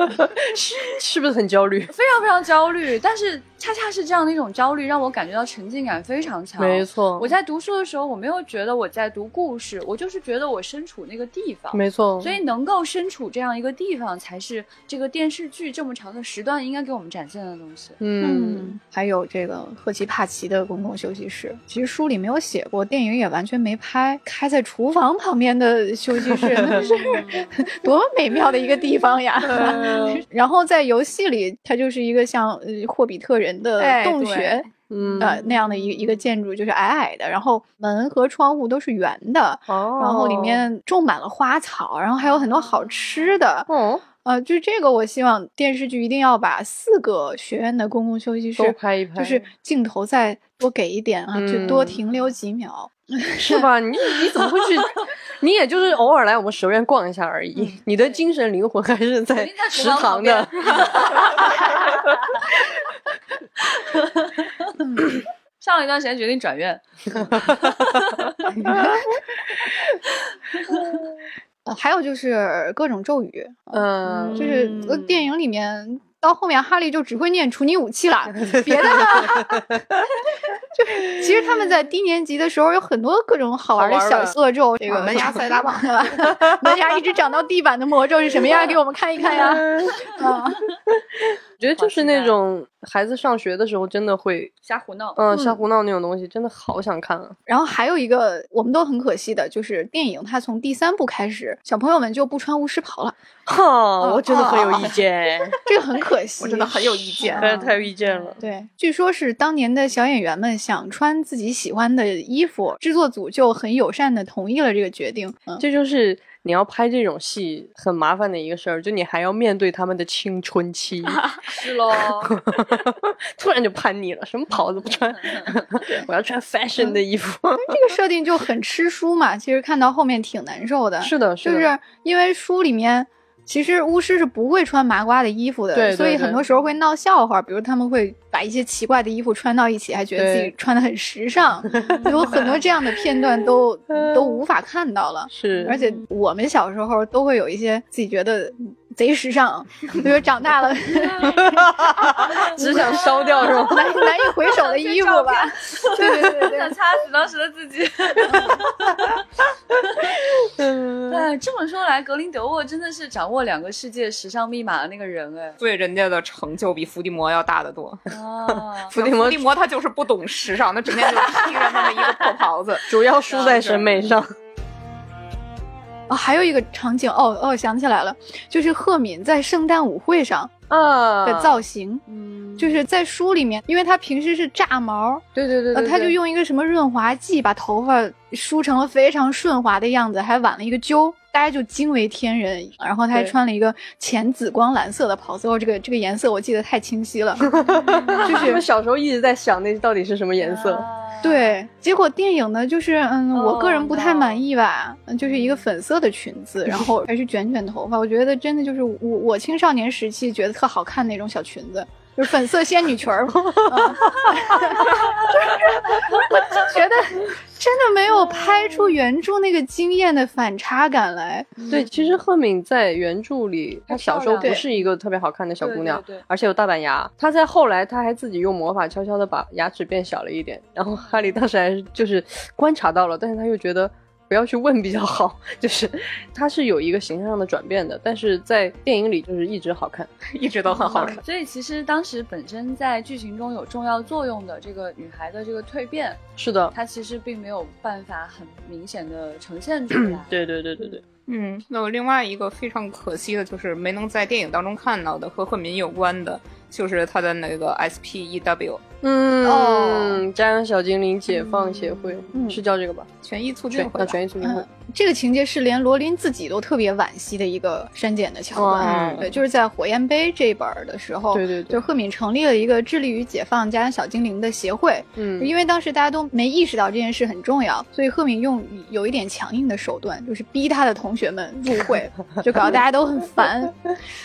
是是不是很焦虑？非常非常焦虑。但是恰恰是这样的一种焦虑，让我感觉到沉浸感非常强。没错，我在读书的时候，我没有觉得我在读故事，我就是觉得我身处那个地方。没错，所以能够身处这样一个地方，才是这个电视剧这么长的时段应该给我们展现的东西。嗯，还有这个赫奇帕奇的公共休息室，其实书里没有写过，电影也完全没拍，开在厨房旁边的休息室，那是多么美妙的一个地方呀！然后在游戏里，它就是一个像呃霍比特人的洞穴。嗯呃，那样的一一个建筑就是矮矮的，然后门和窗户都是圆的，哦，然后里面种满了花草，然后还有很多好吃的。嗯，呃，就这个，我希望电视剧一定要把四个学院的公共休息都室，拍一拍，就是镜头再多给一点啊，就多嗯停留几秒。是吧？你你怎么会去？你也就是偶尔来我们蛇院逛一下而已，你的精神灵魂还是在食堂的。上了一段时间决定转院，呃，还有就是各种咒语，嗯，就是电影里面到后面哈利就只会念除你武器了，别的 就是其实他们在低年级的时候有很多各种好玩的小色咒，这个门牙塞大棒？门牙一直长到地板的魔咒是什么样？给我们看一看呀！啊，我觉得就是那种孩子上学的时候真的会，瞎胡闹。嗯，瞎胡闹那种东西，真的好想看啊。然后还有一个我们都很可惜的，就是电影它从第三部开始，小朋友们就不穿巫师袍了，哈，我真的很有意见，这个很可惜，我真的很有意见。太太有意见了。对，据说是当年的小演员们想穿自己喜欢的衣服，制作组就很友善的同意了这个决定。嗯，这就是你要拍这种戏很麻烦的一个事儿，就你还要面对他们的青春期，是喽，突然就叛逆了，什么袍子不穿，我要穿 fashion 的衣服。这个设定就很吃书嘛，其实看到后面挺难受的。是的，是的，就是因为书里面。其实巫师是不会穿麻瓜的衣服的，对对所以很多时候会闹笑话，比如他们会把一些奇怪的衣服穿到一起，还觉得自己穿的很时尚，有很多这样的片段都 都无法看到了。是，而且我们小时候都会有一些自己觉得贼时尚，比如长大了 只想烧掉是吧？难难以回首的衣服吧。对对对对想，掐死当时的自己。嗯，哎，这么说来，格林德沃真的是掌握两个世界时尚密码的那个人哎。所以人家的成就比伏地魔要大得多。啊，伏地魔伏地魔他就是不懂时尚，他整天就披着那么一个破袍子。主要输在审美上。哦，还有一个场景，哦哦，想起来了，就是赫敏在圣诞舞会上啊的造型，嗯，就是在书里面，因为她平时是炸毛，对对对，她就用一个什么润滑剂把头发梳成了非常顺滑的样子，还挽了一个揪。大家就惊为天人，然后她还穿了一个浅紫光蓝色的袍子，哦，这个这个颜色我记得太清晰了，就我们是小时候一直在想那到底是什么颜色。啊，对。结果电影呢，就是嗯，我个人不太 Oh, 满意吧，嗯就是一个粉色的裙子，然后还是卷卷头发，我觉得真的就是我我青少年时期觉得特好看那种小裙子。就是粉色仙女裙儿，嗯我 就觉得拍出原著那个惊艳的反差感来。对，其实赫敏在原著里，她小时候不是一个特别好看的小姑娘对对对，而且有大板牙。她在后来，她还自己用魔法悄悄的把牙齿变小了一点。然后哈利当时还是就是观察到了，但是他又觉得不要去问比较好，就是他是有一个形象上的转变的，但是在电影里就是一直好看。一直都很好看。所以其实当时本身在剧情中有重要作用的这个女孩的这个蜕变，是的，她其实并没有办法很明显的呈现出来。对对对对对，嗯，那我另外一个非常可惜的，就是没能在电影当中看到的和赫敏有关的，就是他的那个 SPEW 嗯，哦家养小精灵解放协会、嗯是叫这个吧？权益促进会吧。权益促进会。嗯，这个情节是连罗琳自己都特别惋惜的一个删减的桥段。哇对，就是在《火焰杯》这一本儿的时候，对对对就赫敏成立了一个致力于解放家养小精灵的协会。嗯，因为当时大家都没意识到这件事很重要，所以赫敏用有一点强硬的手段，就是逼他的同学们入会，就搞得大家都很烦。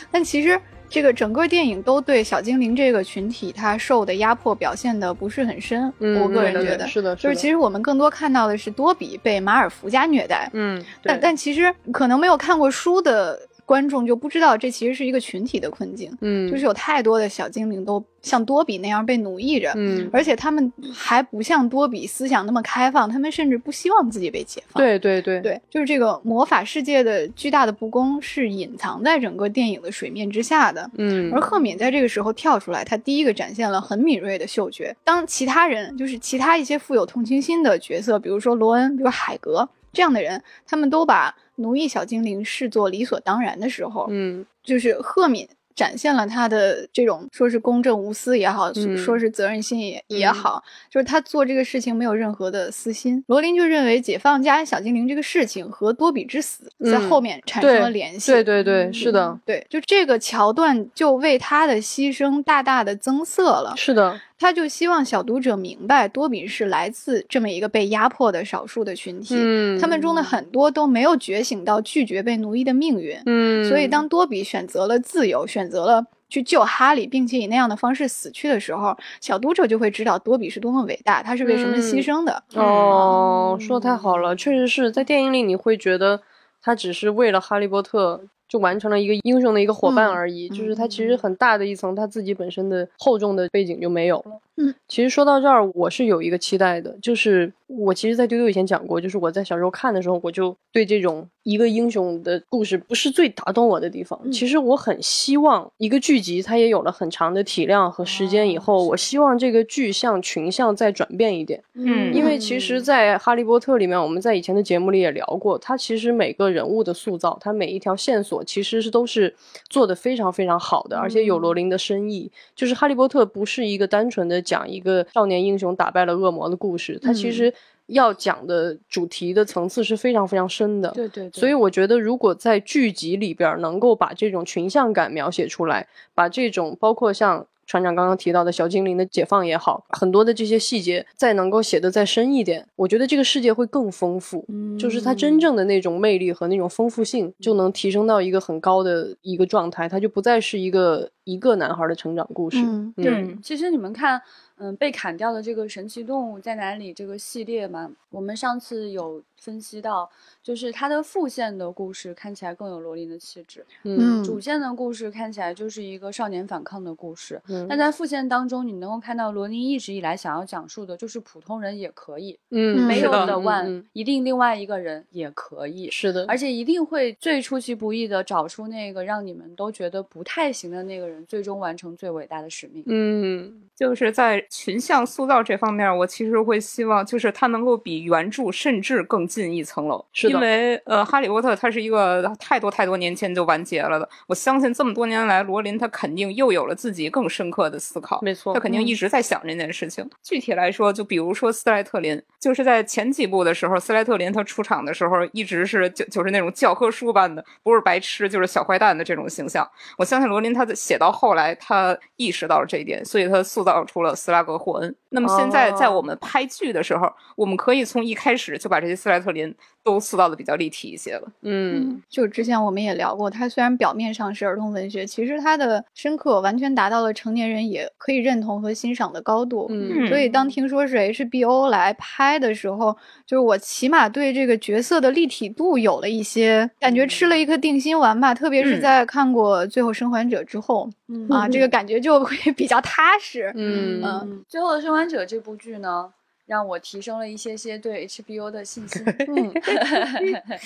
但其实这个整个电影都对小精灵这个群体他受的压迫表现的不是很深。嗯我个人觉得是的，就是其实我们更多看到的是多比被马尔福家虐待，嗯，但但其实可能没有看过书的观众就不知道这其实是一个群体的困境，嗯就是有太多的小精灵都像多比那样被奴役着。嗯，而且他们还不像多比思想那么开放，他们甚至不希望自己被解放。对对对对，就是这个魔法世界的巨大的不公是隐藏在整个电影的水面之下的。嗯，而赫敏在这个时候跳出来，他第一个展现了很敏锐的嗅觉。当其他人，就是其他一些富有同情心的角色，比如说罗恩，比如海格这样的人，他们都把奴役小精灵视作理所当然的时候，嗯就是赫敏展现了他的这种说是公正无私也好，嗯说是责任心也也好，就是他做这个事情没有任何的私心。罗琳就认为解放家小精灵这个事情和多比之死在嗯后面产生了联系。对对对，是的，对，就这个桥段就为他的牺牲大大的增色了。是的，他就希望小读者明白，多比是来自这么一个被压迫的少数的群体，嗯，他们中的很多都没有觉醒到拒绝被奴役的命运。嗯，所以，当多比选择了自由，选择了去救哈利，并且以那样的方式死去的时候，小读者就会知道多比是多么伟大，他是为什么牺牲的。哦，说的太好了，确实是在电影里你会觉得他只是为了哈利波特就完成了一个英雄的一个伙伴嗯而已，就是他其实很大的一层他自己本身的厚重的背景就没有了。嗯，其实说到这儿，我是有一个期待的，就是我其实，在丢丢以前讲过，就是我在小时候看的时候，我就对这种一个英雄的故事不是最打动我的地方。嗯其实我很希望一个剧集它也有了很长的体量和时间以后，我希望这个剧向群像再转变一点。嗯因为其实，在《哈利波特》里面，我们在以前的节目里也聊过，它其实每个人物的塑造，它每一条线索其实是都是做的非常非常好的，而且有罗琳的深意。就是《哈利波特》不是一个单纯的讲一个少年英雄打败了恶魔的故事，它其实要讲的主题的层次是非常非常深的。对对对，所以我觉得，如果在剧集里边能够把这种群像感描写出来，把这种包括像船长刚刚提到的小精灵的解放也好，很多的这些细节再能够写得再深一点，我觉得这个世界会更丰富。就是它真正的那种魅力和那种丰富性，就能提升到一个很高的一个状态，它就不再是一个一个男孩的成长故事。嗯对嗯，其实你们看，嗯，被砍掉的这个神奇动物在哪里这个系列嘛，我们上次有分析到，就是它的副线的故事看起来更有罗琳的气质，嗯主线的故事看起来就是一个少年反抗的故事。嗯但在副线当中，你能够看到罗琳一直以来想要讲述的就是普通人也可以，嗯，没有的一定另外一个人也可以。是的，而且一定会最出其不意的找出那个让你们都觉得不太行的那个人，最终完成最伟大的使命。嗯就是在群像塑造这方面，我其实会希望，就是它能够比原著甚至更进一层楼。是的因为呃，《哈利波特》它是一个太多太多年前就完结了的。我相信这么多年来，罗琳他肯定又有了自己更深刻的思考。没错他肯定一直在想这件事情。具体来说，就比如说斯莱特林，就是在前几部的时候，斯莱特林他出场的时候，一直是就就是那种教科书般的，不是白痴就是小坏蛋的这种形象。我相信罗琳他在写到后来，他意识到了这一点，所以他塑造出了斯拉格霍恩。那么现在在我们拍剧的时候，我们可以从一开始就把这些斯莱特林都塑造的比较立体一些了。嗯就之前我们也聊过，它虽然表面上是儿童文学，其实它的深刻完全达到了成年人也可以认同和欣赏的高度。嗯所以当听说是 HBO 来拍的时候，就是我起码对这个角色的立体度有了一些感觉，吃了一颗定心丸吧。特别是嗯在看过《最后生还者》之后、嗯啊，这个感觉就会比较踏实。嗯嗯嗯，最后的生还者这部剧呢，让我提升了一些些对 HBO 的信心。嗯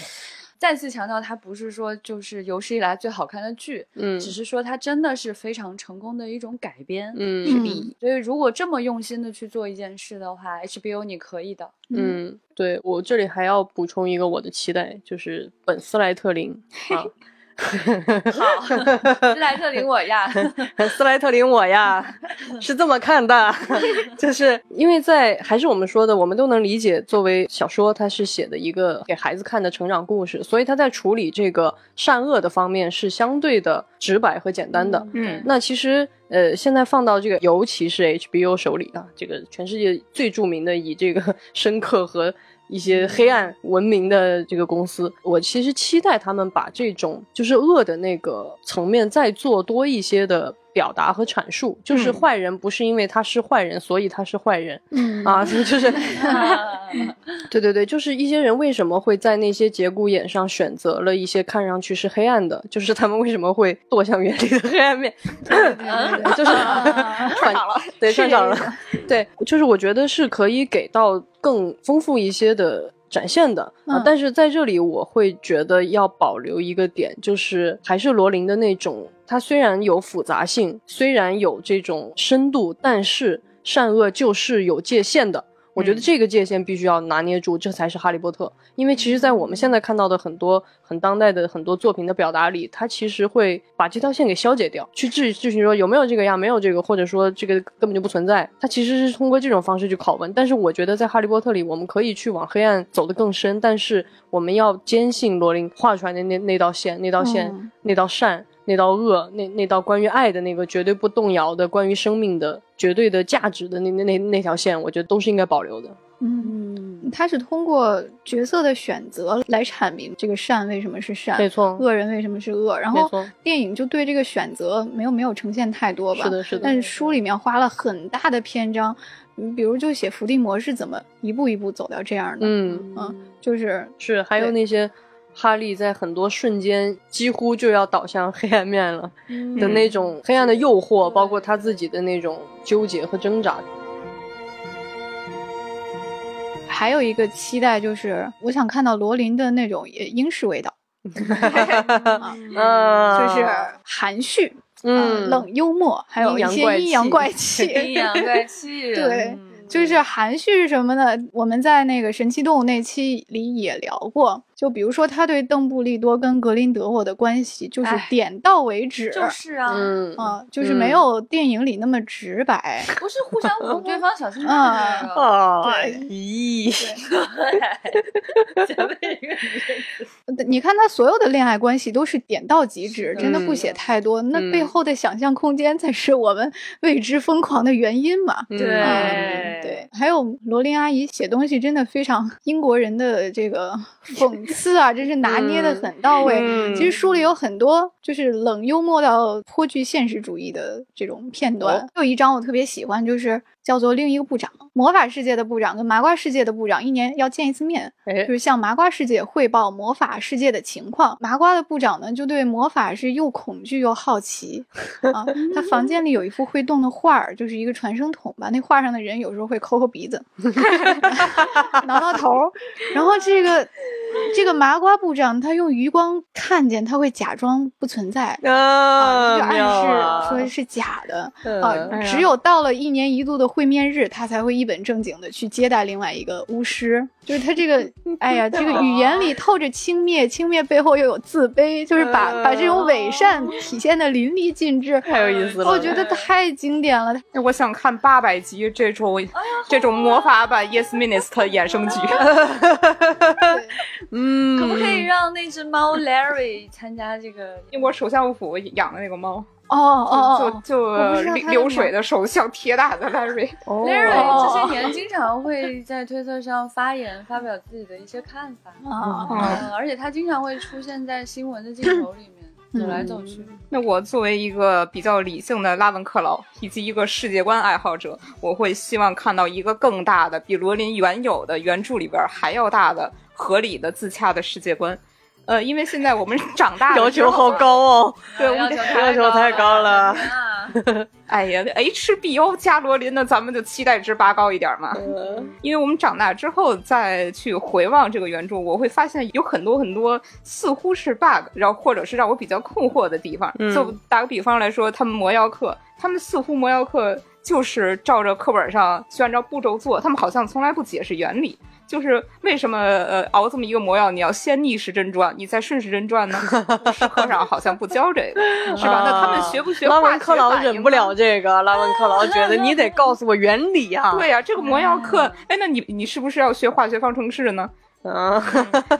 再次强调，它不是说就是有史以来最好看的剧，嗯只是说它真的是非常成功的一种改编。嗯嗯所以如果这么用心的去做一件事的话，HBO 你可以的。嗯，对我这里还要补充一个我的期待，就是本斯莱特林 啊。好，斯莱特林我呀，斯莱特林我呀，是这么看的，就是因为在还是我们说的，我们都能理解，作为小说，它是写的一个给孩子看的成长故事，所以他在处理这个善恶的方面是相对的直白和简单的。嗯。那其实，呃，现在放到这个，尤其是 HBO 手里啊，这个全世界最著名的以这个深刻和一些黑暗文明的这个公司，我其实期待他们把这种就是恶的那个层面再做多一些的表达和阐述，就是嗯。坏人不是因为他是坏人，所以他是坏人嗯。啊，就是 对对对，就是一些人为什么会在那些节骨眼上选择了一些看上去是黑暗的，就是他们为什么会堕向原理的黑暗面，就是串了，对，是串场了。对，就是我觉得是可以给到更丰富一些的展现的但是在这里我会觉得要保留一个点，就是还是罗琳的那种，它虽然有复杂性，虽然有这种深度，但是善恶就是有界限的。我觉得嗯这个界限必须要拿捏住，这才是哈利波特。因为其实，在我们现在看到的很多很当代的很多作品的表达里，它其实会把这条线给消解掉，去质质询说有没有这个呀，没有这个，或者说这个根本就不存在。它其实是通过这种方式去拷问。但是我觉得在哈利波特里，我们可以去往黑暗走得更深，但是我们要坚信罗琳画出来的那那道线，那道线，嗯那道善。那道恶，那那道关于爱的那个绝对不动摇的，关于生命的绝对的价值的那那那那条线，我觉得都是应该保留的。嗯，嗯，他是通过角色的选择来阐明这个善为什么是善，没错，恶人为什么是恶。然后电影就对这个选择没有没有呈现太多吧，是的，是的但。是书里面花了很大的篇章，嗯比如就写伏地魔是怎么一步一步走到这样的，嗯，嗯，就是是，还有那些哈利在很多瞬间几乎就要倒向黑暗面了的那种黑暗的诱惑，包括他自己的那种纠结和挣扎。还有一个期待就是我想看到罗琳的那种呃英式味道，嗯，就是含蓄，嗯，冷幽默，还有一些阴阴阳阳怪怪气，阴阳怪气，对嗯就是含蓄是什么呢？我们在那个神奇动物那期里也聊过，就比如说他对邓布利多跟格林德沃的关系，就是哎点到为止，就是啊，嗯啊，就是没有电影里那么直白。不是互相捅对方小心脏啊的那个。啊，对咦，你看他所有的恋爱关系都是点到即止，真的不写太多。那嗯背后的想象空间才是我们为之疯狂的原因嘛。嗯对对，还有罗琳阿姨写东西真的非常英国人的这个讽刺啊，真是拿捏的很到位。嗯其实书里有很多就是冷幽默到颇具现实主义的这种片段。哦有一章我特别喜欢，就是叫做另一个部长，魔法世界的部长跟麻瓜世界的部长一年要见一次面，哎就，是向麻瓜世界汇报魔法世界的情况。麻瓜的部长呢，就对魔法是又恐惧又好奇 啊。他房间里有一幅会动的画儿，就是一个传声筒吧。那画上的人有时候会抠抠鼻子，挠挠头。然后这个这个麻瓜部长，他用余光看见，他会假装不存在。啊，啊，就暗示说是假的嗯啊只有到了一年一度的会面日，他才会一本正经的去接待另外一个巫师。就是他这个，哎呀，这个语言里透着轻蔑，轻蔑背后又有自卑，就是把把这种伪善体现的淋漓尽致。太有意思了。我觉得太经典了，我想看八百集这种这种魔法版 Yes Minister 衍生剧。嗯，可不可以让那只猫 Larry 参加这个？英国首相府养的那个猫，哦哦哦，就就流流水的手像铁打的 Larry。哦 Larry 这些年经常会在推特上发言，发表自己的一些看法。啊，嗯，而且他经常会出现在新闻的镜头里面，走来走去。那我作为一个比较理性的拉文克劳以及一个世界观爱好者，我会希望看到一个更大的，比罗琳原有的原著里边还要大的、合理的、自洽的世界观。呃，因为现在我们长大了要求好，高哦。对 我要求们太要求太高了 哎呀，HBO 加罗琳呢，咱们就期待值拔高一点嘛。因为我们长大之后再去回望这个原著，我会发现有很多很多似乎是 bug，然后或者是让我比较困惑的地方。嗯就打个比方来说，他们魔药课，他们似乎魔药课就是照着课本上去按照步骤做，他们好像从来不解释原理。就是为什么呃熬这么一个魔药，你要先逆时针转，你再顺时针转呢？是课上好像不教这个，是吧？那他们学不学化学拉文克劳忍不呢了这个，拉文克劳觉得你得告诉我原理啊。对呀、这个魔药课，哎，那你你是不是要学化学方程式呢？嗯，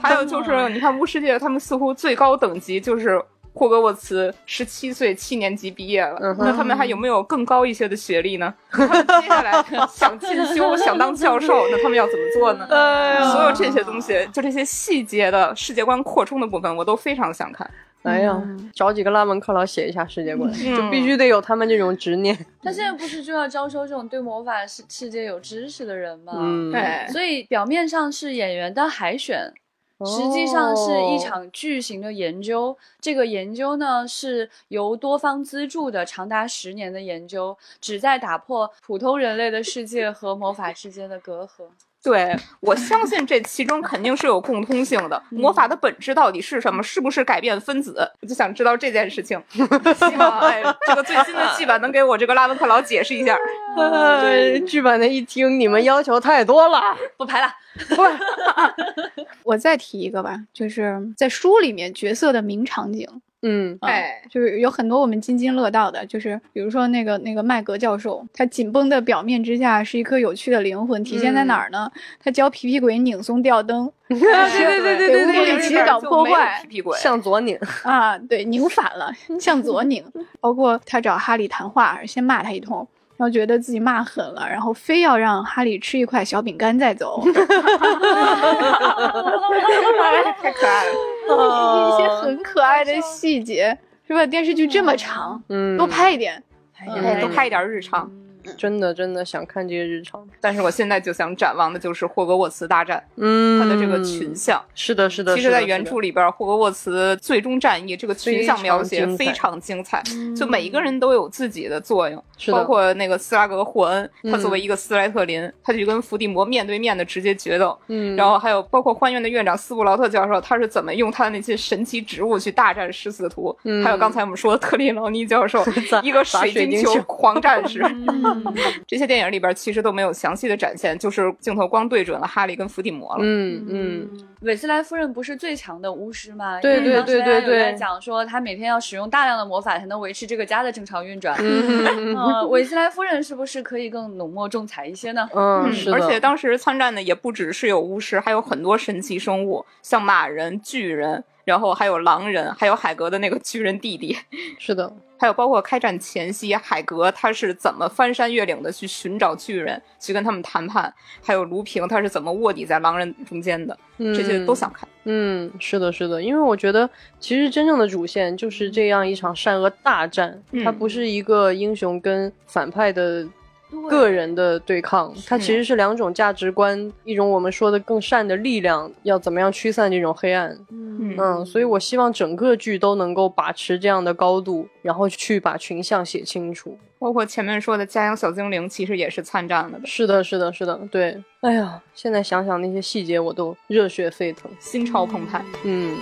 还有就是，你看巫师界，他们似乎最高等级就是霍格沃茨十七岁七年级毕业了，嗯那他们还有没有更高一些的学历呢？他们接下来想进修、想当教授，那他们要怎么做呢？哎所有这些东西，就这些细节的世界观扩充的部分，我都非常想看。哎呀嗯，找几个拉文克劳写一下世界观，嗯就必须得有他们这种执念。他现在不是就要招收这种对魔法世世界有知识的人吗？嗯，对，所以表面上是演员的海选，实际上是一场巨型的研究。这个研究呢是由多方资助的，长达十年的研究，旨在打破普通人类的世界和魔法之间的隔阂。对，我相信这其中肯定是有共通性的。魔法的本质到底是什么？是不是改变分子？我就想知道这件事情。希望哎，这个最新的剧版能给我这个拉文克劳解释一下。呃，剧版的一听，你们要求太多了。不排了，我再提一个吧，就是在书里面角色的名场景，嗯啊哎，就是有很多我们津津乐道的，就是比如说那个那个麦格教授，他紧绷的表面之下是一颗有趣的灵魂，体现在哪儿呢？他教皮皮鬼拧松吊灯，对对对对对乌布里奇搞破坏皮皮鬼，向左拧，啊，对，拧反了，向左拧。包括他找哈利谈话，先骂他一通。然后觉得自己骂狠了，然后非要让哈利吃一块小饼干再走，太可爱了。一些很可爱的细节，是吧？电视剧这么长，嗯，多拍一点。哎多拍一点日常。真的真的想看这些日常。但是我现在就想展望的就是霍格沃茨大战，嗯，它的这个群像。是的，是的。其实，在原著里边，霍格沃茨最终战役这个群像描写非非常精彩，就每一个人都有自己的作用，是包括那个斯拉格霍恩，他嗯作为一个斯莱特林，他就跟伏地魔面对面的直接决斗，嗯，然后还有包括欢院的院长斯布劳特教授，他是怎么用他的那些神奇植物去大战食死徒，嗯还有刚才我们说的特里劳尼教授，一个水晶球狂战士，嗯 这些电影里边其实都没有详细的展现，就是镜头光对准了哈利跟伏地魔了。嗯嗯，韦斯莱夫人不是最强的巫师吗？对对对对对讲说她每天要使用大量的魔法才能维持这个家的正常运转。嗯 呃，韦斯莱夫人是不是可以更浓墨重彩一些呢？嗯，嗯是。而且当时参战的也不只是有巫师，还有很多神奇生物，像马人、巨人，然后还有狼人，还有海格的那个巨人弟弟，是的，还有包括开战前夕，海格他是怎么翻山越岭的去寻找巨人，去跟他们谈判，还有卢平他是怎么卧底在狼人中间的，这些都想看。嗯，是的，是的，因为我觉得其实真正的主线就是这样一场善恶大战，嗯它不是一个英雄跟反派的个人的对抗，它其实是两种价值观，一种我们说的更善的力量，要怎么样驱散这种黑暗。嗯嗯，所以我希望整个剧都能够把持这样的高度，然后去把群像写清楚。包括前面说的家养小精灵，其实也是参战了的，是的，是的，是的，对。哎呀，现在想想那些细节，我都热血沸腾。心潮澎湃。嗯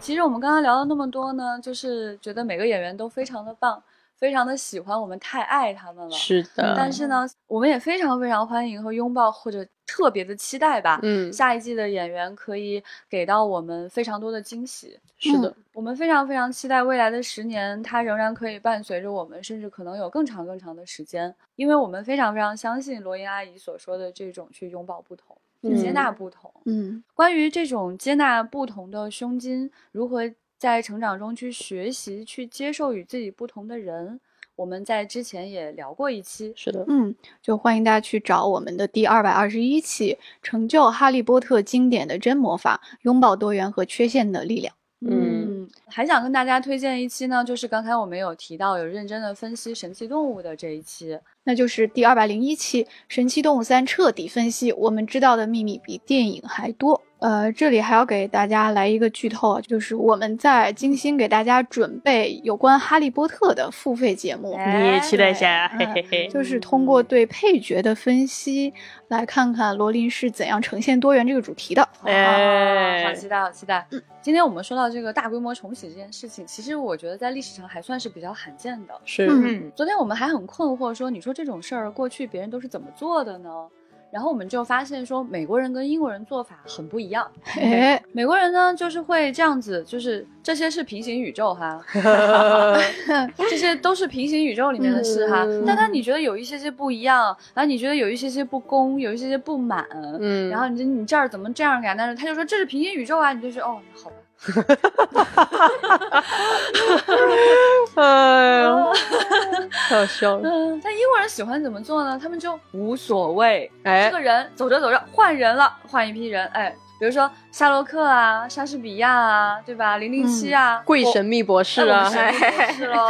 其实我们刚刚聊了那么多呢，就是觉得每个演员都非常的棒，非常的喜欢，我们太爱他们了。是的，但是呢，我们也非常非常欢迎和拥抱，或者特别的期待吧。嗯，下一季的演员可以给到我们非常多的惊喜。是的，我们非常非常期待未来的十年，它仍然可以伴随着我们，甚至可能有更长更长的时间，因为我们非常非常相信罗英阿姨所说的这种去拥抱不同，去接嗯纳不同。嗯关于这种接纳不同的胸襟，如何在成长中去学习、去接受与自己不同的人，我们在之前也聊过一期。是的，嗯，就欢迎大家去找我们的第二百二十一期《成就哈利波特经典的真魔法：拥抱多元和缺陷的力量》。嗯，还想跟大家推荐一期呢，就是刚才我们有提到有认真的分析神奇动物的这一期。那就是第二百零一期《神奇动物三》彻底分析，我们知道的秘密比电影还多。呃，这里还要给大家来一个剧透啊，就是我们在精心给大家准备有关哈利波特的付费节目，你也期待一下嘿嘿嘿就是通过对配角的分析，来看看罗琳是怎样呈现多元这个主题的。哎，好期待，好期待。今天我们说到这个大规模重启这件事情，其实我觉得在历史上还算是比较罕见的。是，嗯，昨天我们还很困惑，说你说这种事儿过去别人都是怎么做的呢？然后我们就发现说，美国人跟英国人做法很不一样。哎，美国人呢，就是会这样子，就是这些是平行宇宙哈，这些都是平行宇宙里面的事哈。嗯但当你觉得有一些些不一样，然后你觉得有一些些不公，有一些些不满，嗯，然后你就你这儿怎么这样呀？但是他就说这是平行宇宙啊，你就说哦，好吧。哎呦，太好笑了。嗯，但英国人喜欢怎么做呢？他们就无所谓，哎这个人走着走着换人了，换一批人，哎，比如说夏洛克啊、莎士比亚啊，对吧？零零七啊，贵神秘博士啊，哎我们神秘博士喽，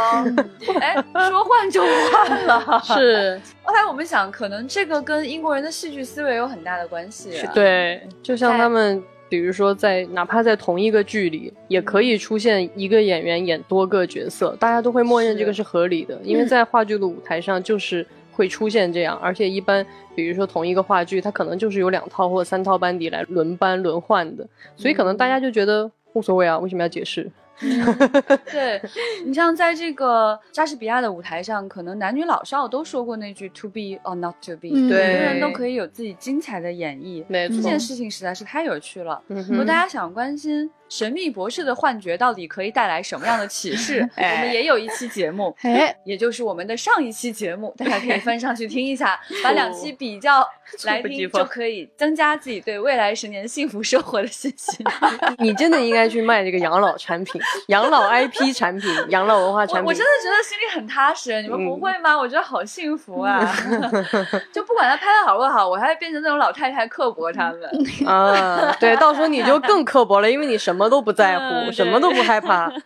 哎，说换就换了。是，后来我们想，可能这个跟英国人的戏剧思维有很大的关系、啊。对，就像他们，比如说在哪怕在同一个剧里，也可以出现一个演员演多个角色，大家都会默认这个是合理的，因为在话剧的舞台上就是会出现这样，而且一般比如说同一个话剧，它可能就是有两套或者三套班底来轮班轮换的，所以可能大家就觉得无所谓啊，为什么要解释？对你像在这个莎士比亚的舞台上，可能男女老少都说过那句 “to be or not to be”，、嗯每个人都可以有自己精彩的演绎。没错这件，事情实在是太有趣了。嗯如果大家想关心神秘博士的幻觉到底可以带来什么样的启示，我们也有一期节目，哎，也就是我们的上一期节目，大家可以翻上去听一下，把两期比较 来听，就可以增加自己对未来十年幸福生活的信心。你真的应该去卖这个养老产品、养老 IP 产品、养老文化产品我我真。的觉得心里很踏实，你们不会吗？我觉得好幸福啊！就不管他拍的好不好，我还会变成那种老太太刻薄他们。啊，对，到时候你就更刻薄了，因为你什么都不在乎，嗯什么都不害怕。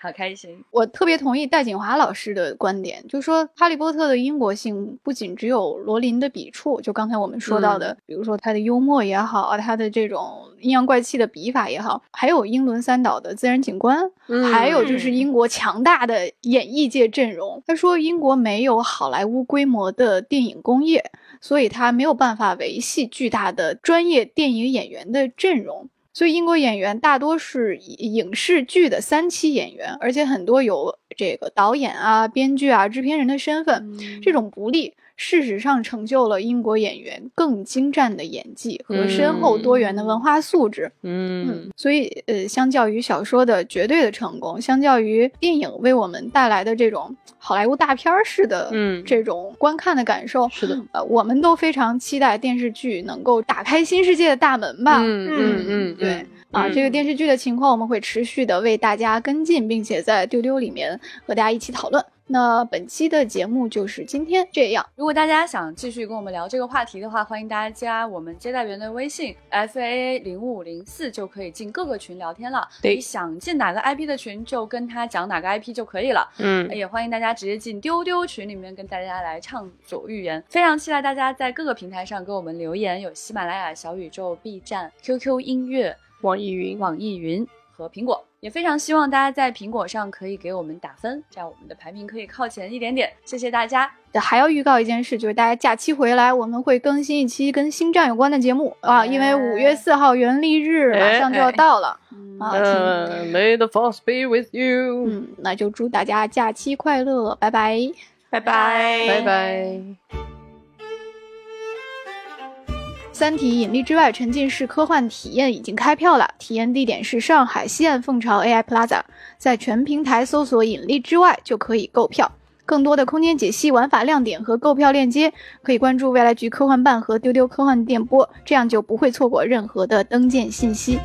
好开心。我特别同意戴锦华老师的观点，就说《哈利波特》的英国性不仅只有罗琳的笔触，就刚才我们说到的，比如说他的幽默也好啊，他的这种阴阳怪气的笔法也好，还有英伦三岛的自然景观，嗯还有就是英国强大的演艺界阵容。他说英国没有好莱坞规模的电影工业，所以他没有办法维系巨大的专业电影演员的阵容。所以英国演员大多是影视剧的三期演员，而且很多有这个导演啊、编剧啊、制片人的身份。这种不利，事实上成就了英国演员更精湛的演技和深厚多元的文化素质。嗯嗯，所以呃，相较于小说的绝对的成功，相较于电影为我们带来的这种好莱坞大片式的嗯这种观看的感受，是的，呃，我们都非常期待电视剧能够打开新世界的大门吧。嗯嗯嗯，对嗯啊，嗯这个电视剧的情况我们会持续的为大家跟进，并且在丢丢里面和大家一起讨论。那本期的节目就是今天这样。如果大家想继续跟我们聊这个话题的话，欢迎大家加我们接待员的微信 f a a 零五零四，就可以进各个群聊天了。对你想进哪个 IP 的群，就跟他讲哪个 IP 就可以了。嗯，也欢迎大家直接进丢丢群里面跟大家来畅所欲言。非常期待大家在各个平台上给我们留言，有喜马拉雅、小宇宙、B 站、QQ 音乐、网易云，网易云和苹果。也非常希望大家在苹果上可以给我们打分，这样我们的排名可以靠前一点点。谢谢大家。还要预告一件事，就是大家假期回来，我们会更新一期跟星战有关的节目啊，因为五月四号元历日马上就要到了啊。请呃，May the force be with you，嗯，那就祝大家假期快乐，拜拜。拜拜，拜拜。《三体：引力之外》沉浸式科幻体验已经开票了，体验地点是上海西岸凤巢 AI Plaza，在全平台搜索“引力之外”就可以购票。更多的空间解析、玩法亮点和购票链接，可以关注未来局科幻办和丢丢科幻电波，这样就不会错过任何的登舰信息。